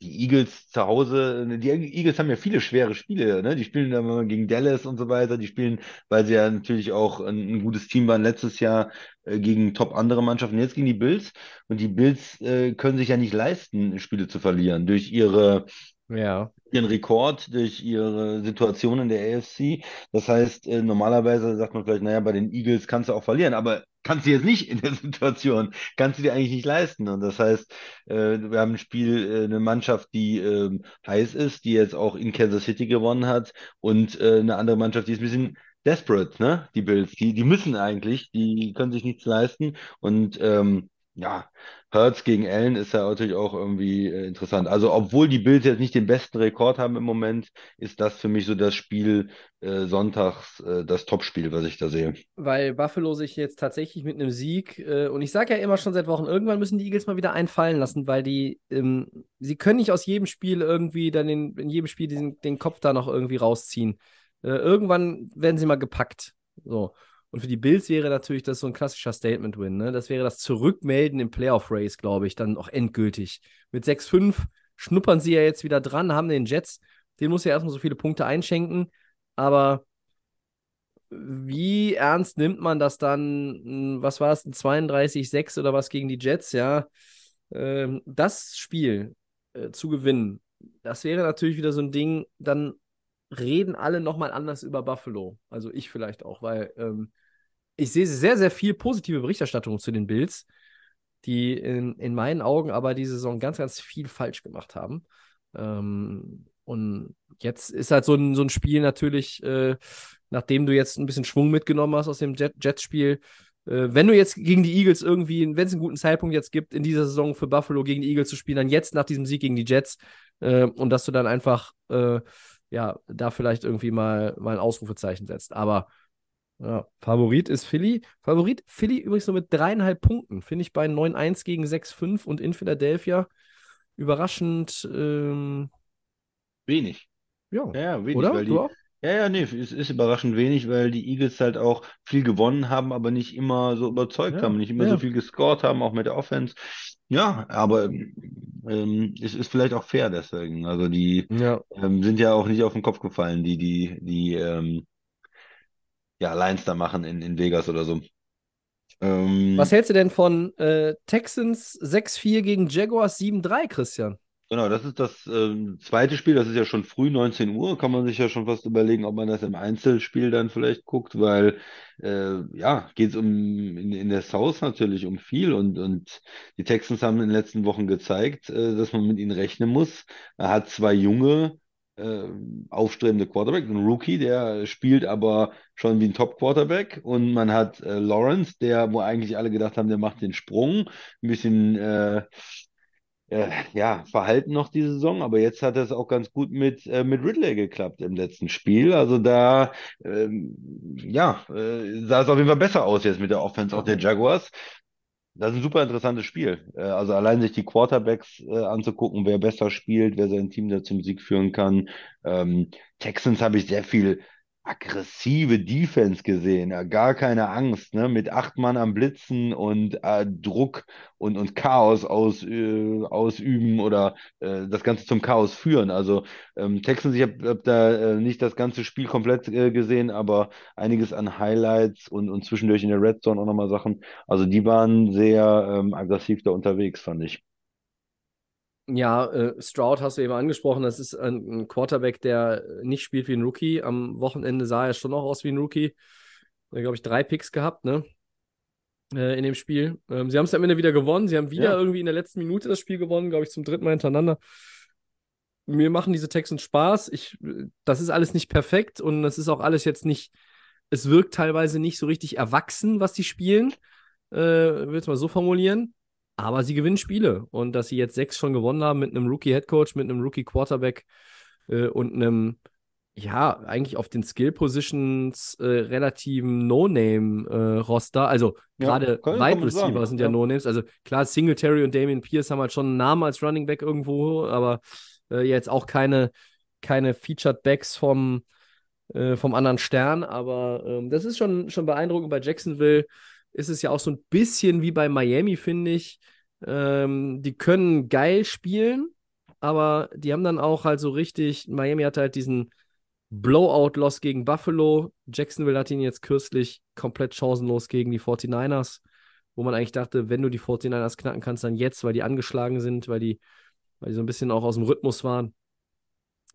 Die Eagles zu Hause, die Eagles haben ja viele schwere Spiele, ne? Die spielen dann gegen Dallas und so weiter. Die spielen, weil sie ja natürlich auch ein, ein gutes Team waren letztes Jahr äh, gegen top andere Mannschaften, jetzt gegen die Bills. Und die Bills äh, können sich ja nicht leisten, Spiele zu verlieren durch ihre ja. Ihren Rekord, durch ihre Situation in der AFC. Das heißt, äh, normalerweise sagt man vielleicht, naja, bei den Eagles kannst du auch verlieren, aber kannst du jetzt nicht in der Situation, kannst du dir eigentlich nicht leisten. Und das heißt, äh, wir haben ein Spiel, äh, eine Mannschaft, die ähm, heiß ist, die jetzt auch in Kansas City gewonnen hat und eine andere Mannschaft, die ist ein bisschen desperate, ne? Die Bills, die, die müssen eigentlich, die können sich nichts leisten und ähm, ja, Hurts gegen Allen ist ja natürlich auch irgendwie äh, interessant. Also, obwohl die Bills jetzt nicht den besten Rekord haben im Moment, ist das für mich so das Spiel äh, sonntags, äh, das Topspiel, was ich da sehe. Weil Buffalo sich jetzt tatsächlich mit einem Sieg, äh, und ich sage ja immer schon seit Wochen, irgendwann müssen die Eagles mal wieder einfallen lassen, weil die, ähm, sie können nicht aus jedem Spiel irgendwie dann in, in jedem Spiel diesen, den Kopf da noch irgendwie rausziehen. Äh, irgendwann werden sie mal gepackt. So. Und für die Bills wäre natürlich das so ein klassischer Statement-Win. Ne? Das wäre das Zurückmelden im Playoff-Race, glaube ich, dann auch endgültig. Mit 6-5 schnuppern sie ja jetzt wieder dran, haben den Jets, den muss ja erstmal so viele Punkte einschenken. Aber wie ernst nimmt man das dann? Hm, Was war es, ein 32-6 oder was gegen die Jets? Ja, ähm, das Spiel äh, zu gewinnen, das wäre natürlich wieder so ein Ding, dann reden alle nochmal anders über Buffalo. Also ich vielleicht auch, weil ähm, ich sehe sehr, sehr viel positive Berichterstattung zu den Bills, die in, in meinen Augen aber diese Saison ganz, ganz viel falsch gemacht haben. Ähm, und jetzt ist halt so ein, so ein Spiel natürlich, äh, nachdem du jetzt ein bisschen Schwung mitgenommen hast aus dem Jet Jets-Spiel, äh, wenn du jetzt gegen die Eagles irgendwie, wenn es einen guten Zeitpunkt jetzt gibt, in dieser Saison für Buffalo gegen die Eagles zu spielen, dann jetzt nach diesem Sieg gegen die Jets äh, und dass du dann einfach äh, ja, da vielleicht irgendwie mal, mal ein Ausrufezeichen setzt. Aber ja, Favorit ist Philly. Favorit Philly übrigens nur mit dreieinhalb Punkten. Finde ich bei 9-1 gegen 6-5 und in Philadelphia überraschend. Ähm, Wenig. ja, Ja, ja, wenig, oder? die, ja, ja, nee, es ist überraschend wenig, weil die Eagles halt auch viel gewonnen haben, aber nicht immer so überzeugt Ja, haben, nicht immer ja. so viel gescored haben, auch mit der Offense. Ja, aber ähm, es ist vielleicht auch fair deswegen. Also die Ja. ähm, sind ja auch nicht auf den Kopf gefallen, die, die, die ähm, ja, Lions da machen in, in Vegas oder so. Ähm, Was hältst du denn von äh, Texans 6-4 gegen Jaguars 7-3, Christian? Genau, das ist das ähm, zweite Spiel, das ist ja schon früh, 19 Uhr, kann man sich ja schon fast überlegen, ob man das im Einzelspiel dann vielleicht guckt, weil äh, ja, geht es um in, in der South natürlich um viel und, und die Texans haben in den letzten Wochen gezeigt, äh, dass man mit ihnen rechnen muss. Er hat zwei junge, äh, aufstrebende Quarterback, einen Rookie, der spielt aber schon wie ein Top-Quarterback und man hat äh, Lawrence, der, wo eigentlich alle gedacht haben, der macht den Sprung, ein bisschen äh, ja, verhalten noch diese Saison, aber jetzt hat es auch ganz gut mit, äh, mit Ridley geklappt im letzten Spiel. Also da, ähm, ja, äh, sah es auf jeden Fall besser aus jetzt mit der Offense auch der Jaguars. Das ist ein super interessantes Spiel. Äh, also allein sich die Quarterbacks äh, anzugucken, wer besser spielt, wer sein Team da zum Sieg führen kann. Ähm, Texans habe ich sehr viel aggressive Defense gesehen, gar keine Angst, ne? Mit acht Mann am Blitzen und äh, Druck und, und Chaos aus, äh, ausüben oder äh, das Ganze zum Chaos führen. Also ähm, Texans, ich habe hab da äh, nicht das ganze Spiel komplett äh, gesehen, aber einiges an Highlights und, und zwischendurch in der Red Zone auch nochmal Sachen. Also die waren sehr ähm, aggressiv da unterwegs, fand ich. Ja, äh, Stroud hast du eben angesprochen. Das ist ein, ein, Quarterback, der nicht spielt wie ein Rookie. Am Wochenende sah er schon noch aus wie ein Rookie. Da glaube ich drei Picks gehabt, ne? Äh, in dem Spiel. Ähm, sie haben es am Ende wieder gewonnen. Sie haben wieder ja. irgendwie in der letzten Minute das Spiel gewonnen, glaube ich, zum dritten Mal hintereinander. Mir machen diese Texans Spaß. Ich, das ist alles nicht perfekt und das ist auch alles jetzt nicht. Es wirkt teilweise nicht so richtig erwachsen, was sie spielen. Äh, will es mal so formulieren. Aber sie gewinnen Spiele. Und dass sie jetzt sechs schon gewonnen haben mit einem Rookie-Headcoach, mit einem Rookie-Quarterback äh, und einem, ja, eigentlich auf den Skill-Positions äh, relativen No-Name-Roster. Äh, also ja, gerade Wide Receiver sind ja, ja No-Names. Also klar, Singletary und Damian Pierce haben halt schon einen Namen als Running Back irgendwo, aber äh, jetzt auch keine, keine Featured Backs vom, äh, vom anderen Stern. Aber ähm, das ist schon, schon beeindruckend bei Jacksonville ist es ja auch so ein bisschen wie bei Miami, finde ich. Ähm, die können geil spielen, aber die haben dann auch halt so richtig. Miami hat halt diesen Blowout-Loss gegen Buffalo. Jacksonville hat ihn jetzt kürzlich komplett chancenlos gegen die 49ers, wo man eigentlich dachte, wenn du die 49ers knacken kannst, dann jetzt, weil die angeschlagen sind, weil die, weil die so ein bisschen auch aus dem Rhythmus waren.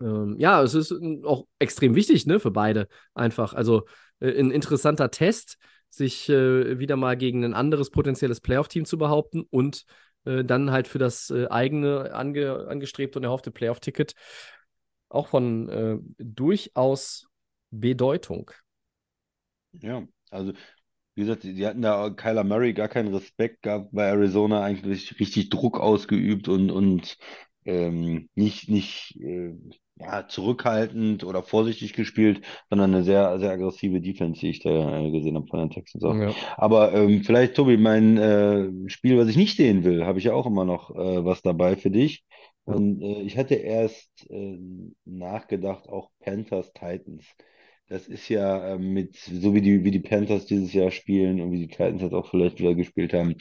Ähm, ja, es ist auch extrem wichtig, ne, für beide einfach. Also äh, ein interessanter Test sich äh, wieder mal gegen ein anderes potenzielles Playoff-Team zu behaupten und äh, dann halt für das äh, eigene ange angestrebte und erhoffte Playoff-Ticket auch von äh, durchaus Bedeutung. Ja, also wie gesagt, die hatten da Kyler Murray gar keinen Respekt gehabt bei Arizona, eigentlich richtig Druck ausgeübt und, und ähm, nicht, nicht äh, ja, zurückhaltend oder vorsichtig gespielt, sondern eine sehr, sehr aggressive Defense, die ich da äh, gesehen habe von den Texans auch. Ja. Aber ähm, vielleicht, Tobi, mein äh, Spiel, was ich nicht sehen will, habe ich ja auch immer noch äh, was dabei für dich. Und äh, ich hatte erst äh, nachgedacht, auch Panthers Titans. Das ist ja äh, mit, so wie die, wie die Panthers dieses Jahr spielen und wie die Titans jetzt auch vielleicht wieder gespielt haben,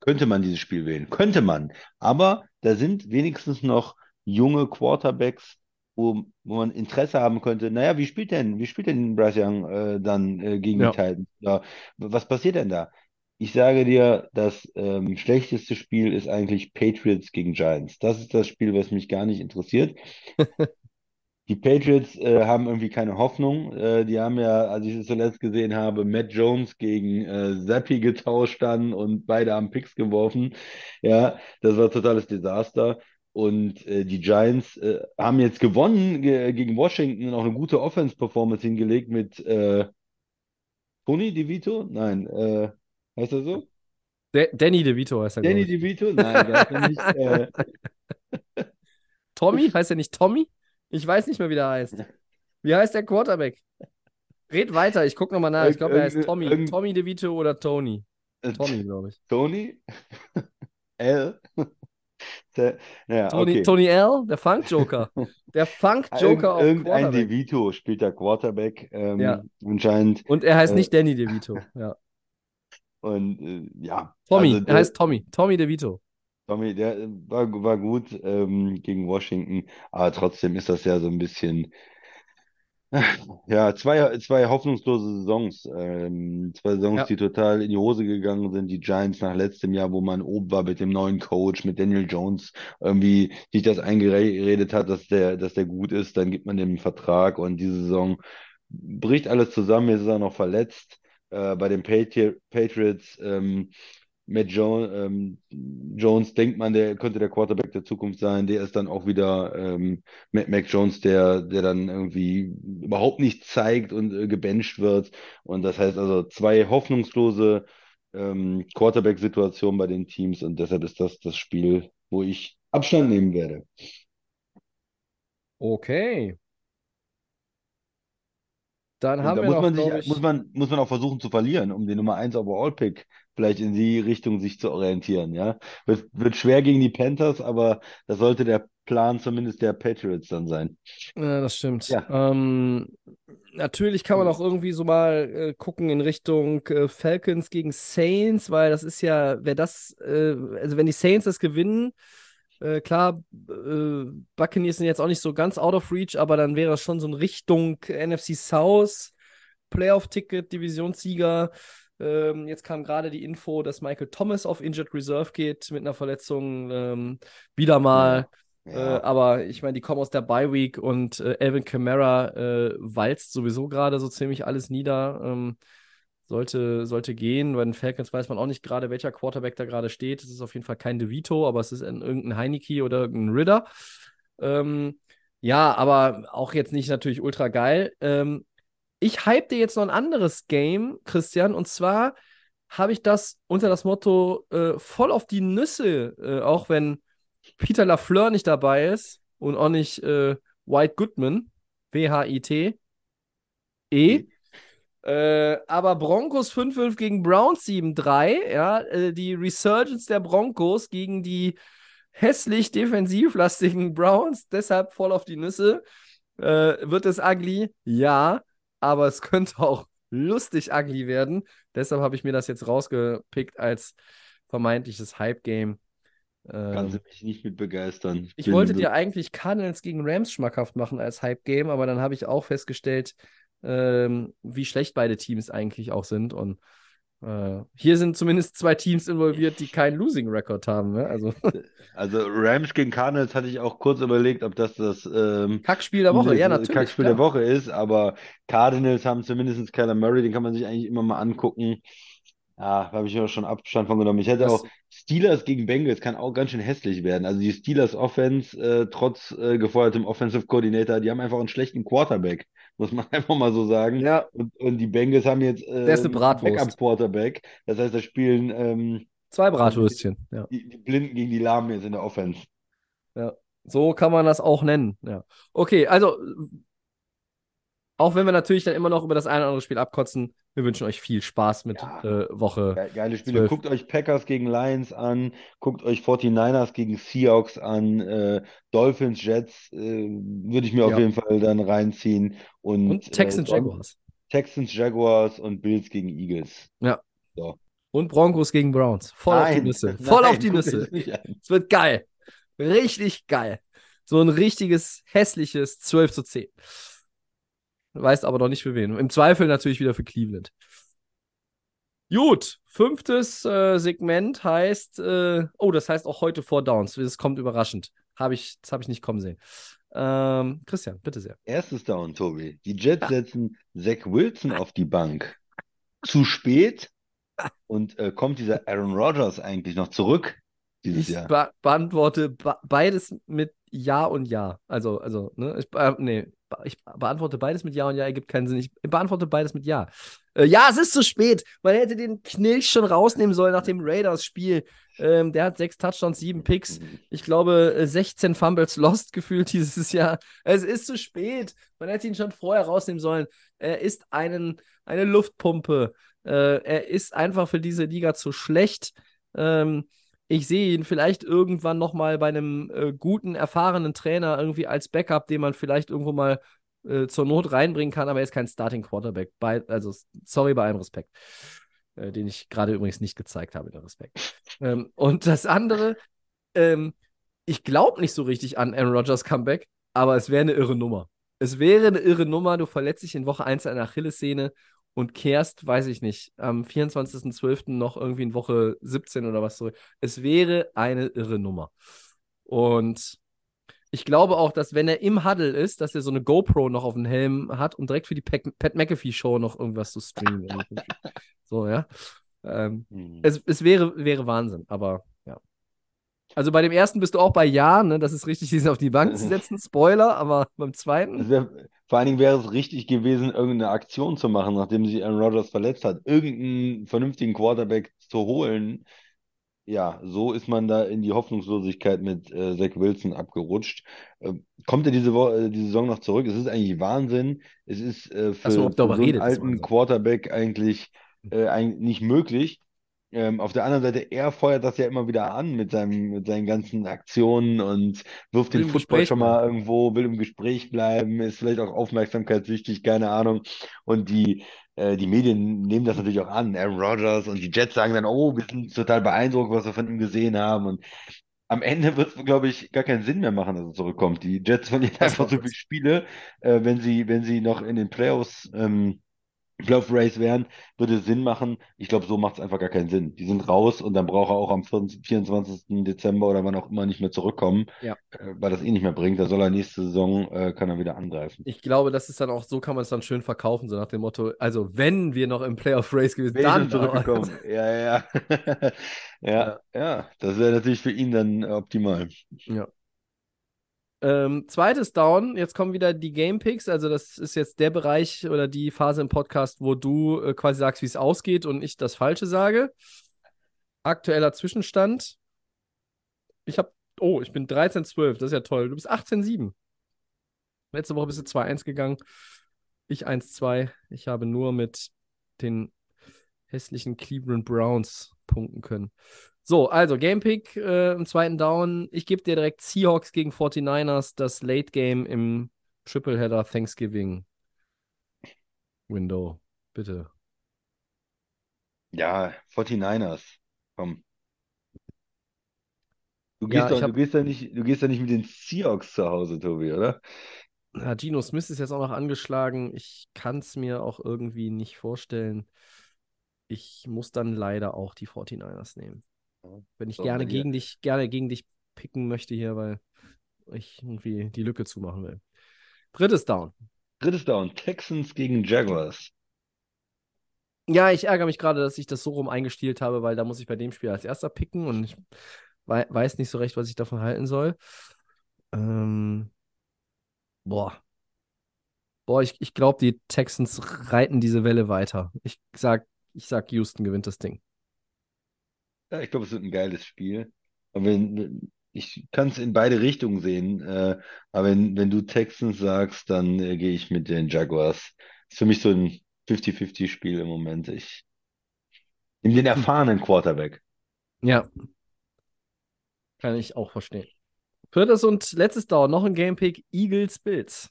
könnte man dieses Spiel wählen. Könnte man. Aber da sind wenigstens noch junge Quarterbacks, wo, wo man Interesse haben könnte, naja, wie spielt denn, wie spielt denn Bryce Young äh, dann äh, gegen ja. die Titans? Ja, was passiert denn da? Ich sage dir, das ähm, schlechteste Spiel ist eigentlich Patriots gegen Giants. Das ist das Spiel, was mich gar nicht interessiert. Die Patriots äh, haben irgendwie keine Hoffnung. Äh, die haben ja, als ich es zuletzt gesehen habe, Matt Jones gegen äh, Zappi getauscht dann und beide haben Picks geworfen. Ja, das war totales Desaster. Und äh, die Giants äh, haben jetzt gewonnen ge gegen Washington und auch eine gute Offense-Performance hingelegt mit äh, Tony DeVito? Nein, äh, heißt er so? De Danny DeVito heißt er. Danny DeVito? Nein, der heißt nicht. Äh, Tommy? Heißt er nicht Tommy? Ich weiß nicht mehr, wie der heißt. Wie heißt der Quarterback? Red weiter, ich gucke nochmal nach. Ich glaube, er heißt Tommy. Tommy DeVito oder Tony? Äh, Tommy, glaube ich. Tony? L? Der, ja, Tony, okay. Tony L., der Funk-Joker. Der Funk-Joker auf Irgendein DeVito spielt der Quarterback ähm, ja. anscheinend. Und er heißt äh, nicht Danny DeVito, ja. Und äh, ja. Tommy, also, er heißt Tommy. Tommy DeVito. Tommy, der äh, war, war gut ähm, gegen Washington, aber trotzdem ist das ja so ein bisschen ja, zwei, zwei hoffnungslose Saisons. Ähm, zwei Saisons, ja. die total in die Hose gegangen sind. Die Giants nach letztem Jahr, wo man oben war mit dem neuen Coach, mit Daniel Jones, irgendwie sich das eingeredet hat, dass der, dass der gut ist, dann gibt man dem einen Vertrag und diese Saison bricht alles zusammen. Jetzt ist er noch verletzt. Äh, bei den Patri Patriots ähm, Matt jo ähm, Jones denkt man, der könnte der Quarterback der Zukunft sein. Der ist dann auch wieder ähm, Matt, Mac Jones, der, der dann irgendwie überhaupt nicht zeigt und äh, gebencht wird. Und das heißt also zwei hoffnungslose ähm, Quarterback-Situationen bei den Teams. Und deshalb ist das das Spiel, wo ich Abstand nehmen werde. Okay. Dann haben da wir muss noch, man sich, ich... muss man, muss man auch versuchen zu verlieren, um den Nummer 1 Overall-Pick vielleicht in die Richtung sich zu orientieren, ja. Wird, wird schwer gegen die Panthers, aber das sollte der Plan zumindest der Patriots dann sein. Ja, das stimmt. Ja. Ähm, Natürlich kann man auch irgendwie so mal äh, gucken in Richtung äh, Falcons gegen Saints, weil das ist ja, wer das, äh, also wenn die Saints das gewinnen, äh, klar, äh, Buccaneers sind jetzt auch nicht so ganz out of reach, aber dann wäre das schon so in Richtung NFC South, Playoff-Ticket, Divisionssieger. Ähm, jetzt kam gerade die Info, dass Michael Thomas auf Injured Reserve geht mit einer Verletzung. Ähm, wieder mal. Ja. Äh, aber ich meine, die kommen aus der Bye Week und äh, Alvin Kamara äh, walzt sowieso gerade so ziemlich alles nieder. Ähm, sollte, sollte gehen. Bei den Falcons weiß man auch nicht gerade, welcher Quarterback da gerade steht. Es ist auf jeden Fall kein DeVito, aber es ist ein, irgendein Heineke oder irgendein Ridder. Ähm, ja, aber auch jetzt nicht natürlich ultra geil. Ähm, ich hype dir jetzt noch ein anderes Game, Christian, und zwar habe ich das unter das Motto äh, voll auf die Nüsse, äh, auch wenn Peter LaFleur nicht dabei ist und auch nicht äh, White Goodman, W-H-I-T, E. Äh, aber Broncos 5-5 gegen Browns 7-3, ja, äh, die Resurgence der Broncos gegen die hässlich defensivlastigen Browns, deshalb voll auf die Nüsse. Äh, wird es ugly? Ja, aber es könnte auch lustig ugly werden. Deshalb habe ich mir das jetzt rausgepickt als vermeintliches Hype-Game. Kannst du Ähm, mich nicht mit begeistern. ich bin wollte dir eigentlich Cardinals gegen Rams schmackhaft machen als Hype-Game, aber dann habe ich auch festgestellt, ähm, wie schlecht beide Teams eigentlich auch sind. Und äh, hier sind zumindest zwei Teams involviert, die keinen Losing-Record haben. Ne? Also Also Rams gegen Cardinals hatte ich auch kurz überlegt, ob das das ähm, Kackspiel der Woche, ja, das natürlich. Kackspiel klar. der Woche ist, aber Cardinals haben zumindest Kyler Murray, den kann man sich eigentlich immer mal angucken. Ja, da habe ich ja schon Abstand von genommen. Ich hätte Das- auch Steelers gegen Bengals kann auch ganz schön hässlich werden. Also die Steelers Offense, äh, trotz äh, gefeuertem Offensive Coordinator, die haben einfach einen schlechten Quarterback, muss man einfach mal so sagen. Ja, Und, und die Bengals haben jetzt äh, Der ist eine einen Bratwurst. Backup-Quarterback. Das heißt, da spielen ähm, zwei Bratwürstchen. Ja. die, die Blinden gegen die Lahmen jetzt in der Offense. So kann man das auch nennen. Ja. Okay, also auch wenn wir natürlich dann immer noch über das eine oder andere Spiel abkotzen, wir wünschen euch viel Spaß mit Ja. äh, Woche. Ge- Geile Spiele. Zwölf. Guckt euch Packers gegen Lions an, guckt euch 49ers gegen Seahawks an, äh, Dolphins, Jets, äh, würde ich mir Ja. auf jeden Fall dann reinziehen. Und, Und Texans äh, sonst- Jaguars. Texans, Jaguars und Bills gegen Eagles. Und Broncos gegen Browns. Voll auf die Nein, Nüsse. Voll nein, auf die Nüsse. Es wird geil. Richtig geil. So ein richtiges, hässliches 12 zu 10. Weiß aber noch nicht für wen. Im Zweifel natürlich wieder für Cleveland. Gut, fünftes äh, Segment heißt, äh, oh, das heißt auch heute Four Downs. Das kommt überraschend. Hab ich, das habe ich nicht kommen sehen. Ähm, Christian, bitte sehr. Erstes Down, Tobi. Die Jets setzen Zach Wilson auf die Bank. Zu spät. Und äh, kommt dieser Aaron Rodgers eigentlich noch zurück dieses Ich Jahr? be beantworte be beides mit Ja und Ja. Also, also, ne? Ich, be nee, ich beantworte beides mit Ja und Ja, ergibt keinen Sinn. Ich beantworte beides mit Ja. Äh, ja, es ist zu spät. Man hätte den Knilch schon rausnehmen sollen nach dem Raiders-Spiel. Ähm, der hat sechs Touchdowns, sieben Picks. Ich glaube, äh, 16 Fumbles lost gefühlt dieses Jahr. Es ist zu spät. Man hätte ihn schon vorher rausnehmen sollen. Er ist einen, eine Luftpumpe. Äh, er ist einfach für diese Liga zu schlecht. Ähm, ich sehe ihn vielleicht irgendwann noch mal bei einem äh, guten, erfahrenen Trainer irgendwie als Backup, den man vielleicht irgendwo mal äh, zur Not reinbringen kann, aber er ist kein Starting Quarterback. Bei, also, sorry bei allem Respekt, äh, den ich gerade übrigens nicht gezeigt habe, der Respekt. Ähm, und das andere, ähm, ich glaube nicht so richtig an Aaron Rodgers Comeback, aber es wäre eine irre Nummer. Es wäre eine irre Nummer, du verletzt dich in Woche 1 eine Achillessehne und kehrst, weiß ich nicht, am 24.12. noch irgendwie in Woche 17 oder was so. Es wäre eine irre Nummer. Und ich glaube auch, dass wenn er im Huddle ist, dass er so eine GoPro noch auf dem Helm hat, um direkt für die Pat, Pat McAfee Show noch irgendwas zu streamen. so, ja. Ähm, Hm. es, es wäre, wäre Wahnsinn, aber. Also bei dem ersten bist du auch bei Ja, ne? Das ist richtig, diesen auf die Bank zu setzen. Spoiler, aber beim zweiten. wär, vor allen Dingen wäre es richtig gewesen, irgendeine Aktion zu machen, nachdem sich Aaron Rodgers verletzt hat, irgendeinen vernünftigen Quarterback zu holen. Ja, so ist man da in die Hoffnungslosigkeit mit äh, Zach Wilson abgerutscht. Äh, kommt er diese, Wo äh, die Saison noch zurück? Es ist eigentlich Wahnsinn. Es ist äh, für, überhaupt für so einen alten. Quarterback eigentlich, äh, eigentlich nicht möglich. Ähm, auf der anderen Seite, er feuert das ja immer wieder an mit seinem, mit seinen ganzen Aktionen und wirft Will den Football Gespräch schon mal irgendwo, will im Gespräch bleiben, ist vielleicht auch aufmerksamkeitssüchtig, keine Ahnung. Und die, äh, die Medien nehmen das natürlich auch an. Aaron Rodgers und die Jets sagen dann, oh, wir sind total beeindruckt, was wir von ihm gesehen haben. Und am Ende wird es, glaube ich, gar keinen Sinn mehr machen, dass er zurückkommt. Die Jets verlieren einfach so viele Spiele, äh, wenn sie, wenn sie noch in den Playoffs ähm, Playoff Race wären, würde Sinn machen. Ich glaube, so macht es einfach gar keinen Sinn. Die sind raus und dann braucht er auch am 24. Dezember oder wann auch immer nicht mehr zurückkommen, Ja. äh, weil das eh nicht mehr bringt. Da soll er nächste Saison, äh, kann er wieder angreifen. Ich glaube, das ist dann auch, so kann man es dann schön verkaufen, so nach dem Motto, also wenn wir noch im Playoff-Race gewesen Wäre ich dann zurückgekommen. Ja, ja, ja. Ja, ja, das wäre natürlich für ihn dann äh, optimal. Ähm, zweites Down, jetzt kommen wieder die Game Picks, also das ist jetzt der Bereich oder die Phase im Podcast, wo du äh, quasi sagst, wie es ausgeht und ich das Falsche sage. Aktueller Zwischenstand. Ich habe, oh, ich bin 13-12, das ist ja toll. Du bist 18-7. Letzte Woche bist du 2-1 gegangen. Ich 1-2. Ich habe nur mit den hässlichen Cleveland Browns punkten können. So, also Gamepick äh, im zweiten Down. Ich gebe dir direkt Seahawks gegen 49ers, das Late Game im Tripleheader Thanksgiving Window. Bitte. Ja, 49ers. Komm. Du Ja, gehst doch, ich hab- du gehst da nicht, du gehst da nicht mit den Seahawks zu Hause, Tobi, oder? Ja, Gino Smith ist jetzt auch noch angeschlagen. Ich kann es mir auch irgendwie nicht vorstellen. Ich muss dann leider auch die 49ers nehmen. Wenn ich So, gerne gegen dich, gerne gegen dich picken möchte hier, weil ich irgendwie die Lücke zumachen will. Drittes Down. Drittes Down, Texans gegen Jaguars. Ja, ich ärgere mich gerade, dass ich das so rum eingestielt habe, weil da muss ich bei dem Spiel als erster picken und ich wei weiß nicht so recht, was ich davon halten soll. Ähm, boah. Boah, ich, ich glaube, die Texans reiten diese Welle weiter. Ich sag, ich sag, Houston gewinnt das Ding. Ja, ich glaube, es wird ein geiles Spiel. Und wenn, ich kann es in beide Richtungen sehen, äh, aber wenn, wenn du Texans sagst, dann äh, gehe ich mit den Jaguars. Ist für mich so ein 50-50-Spiel im Moment. Ich nehme den erfahrenen Quarterback. Ja. Kann ich auch verstehen. Viertes und letztes Down, noch ein Gamepick, Eagles Bills.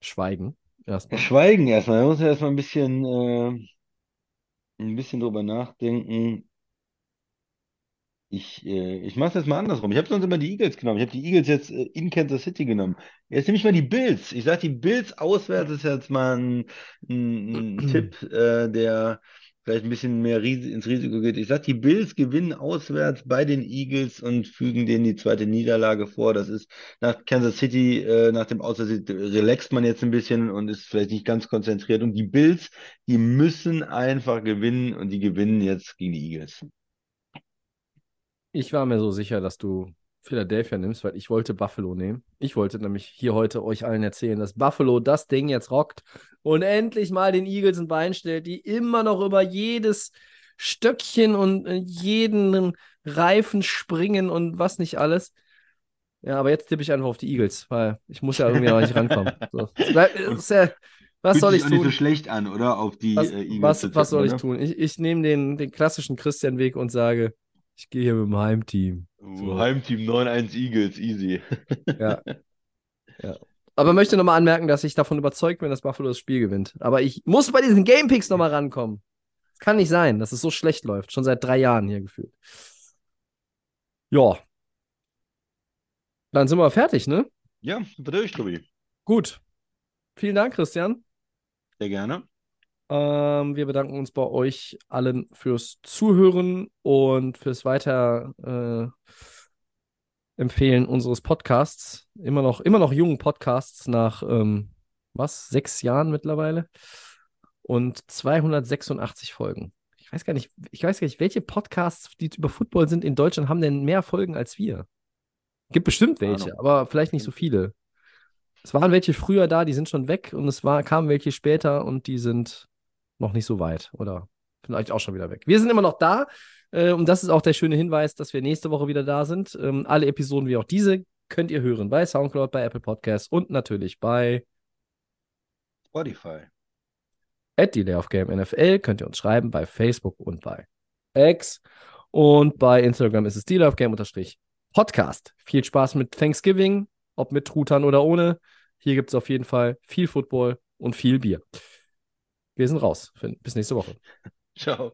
Schweigen. Erstmal. Schweigen erstmal. Man muss ja erstmal ein bisschen, äh, ein bisschen drüber nachdenken. Ich, äh, ich mache es jetzt mal andersrum. Ich habe sonst immer die Eagles genommen. Ich habe die Eagles jetzt äh, in Kansas City genommen. Jetzt nehme ich mal die Bills. Ich sage, die Bills auswärts ist jetzt mal ein, ein, ein Tipp, äh, der vielleicht ein bisschen mehr ins Risiko geht. Ich sage, die Bills gewinnen auswärts bei den Eagles und fügen denen die zweite Niederlage vor. Das ist nach Kansas City, äh, nach dem Auswärtssieg, relaxt man jetzt ein bisschen und ist vielleicht nicht ganz konzentriert. Und die Bills, die müssen einfach gewinnen und die gewinnen jetzt gegen die Eagles. Ich war mir so sicher, dass du Philadelphia nimmst, weil ich wollte Buffalo nehmen. Ich wollte nämlich hier heute euch allen erzählen, dass Buffalo das Ding jetzt rockt und endlich mal den Eagles ein Bein stellt, die immer noch über jedes Stöckchen und äh, jeden Reifen springen und was nicht alles. Ja, aber jetzt tippe ich einfach auf die Eagles, weil ich muss ja irgendwie noch nicht rankommen. So. Ja- Was Fühlt soll ich auch nicht so tun? schlecht an, oder? Auf die Was, äh, Eagles was, was soll ich oder? tun? Ich, ich nehme den, den klassischen Christian-Weg und sage, ich gehe hier mit dem Heimteam. Uh, So. Heimteam 9-1 Eagles, easy. Ja. ja. Aber möchte nochmal anmerken, dass ich davon überzeugt bin, dass Buffalo das Spiel gewinnt. Aber ich muss bei diesen Gamepicks nochmal rankommen. Es kann nicht sein, dass es so schlecht läuft. Schon seit drei Jahren hier gefühlt. Ja. Dann sind wir fertig, ne? Ja, durch, Tobi. Gut. Vielen Dank, Christian. Sehr gerne. Ähm, wir bedanken uns bei euch allen fürs Zuhören und fürs Weiter äh, Empfehlen unseres Podcasts. Immer noch, immer noch jungen Podcasts nach ähm, was? Sechs Jahren mittlerweile. Und 286 Folgen. Ich weiß gar nicht, ich weiß gar nicht, welche Podcasts, die über Football sind in Deutschland, haben denn mehr Folgen als wir? Gibt bestimmt welche, aber vielleicht nicht so viele. Es waren welche früher da, die sind schon weg und es war, kamen welche später und die sind noch nicht so weit oder vielleicht auch schon wieder weg. Wir sind immer noch da äh, und das ist auch der schöne Hinweis, dass wir nächste Woche wieder da sind. Ähm, alle Episoden wie auch diese könnt ihr hören bei Soundcloud, bei Apple Podcasts und natürlich bei Spotify. at Delay of Game NFL könnt ihr uns schreiben bei Facebook und bei X. Und bei Instagram ist es Delay of Game unterstrich Podcast. Viel Spaß mit Thanksgiving, ob mit Truthahn oder ohne. Hier gibt es auf jeden Fall viel Football und viel Bier. Wir sind raus. Bis nächste Woche. Ciao.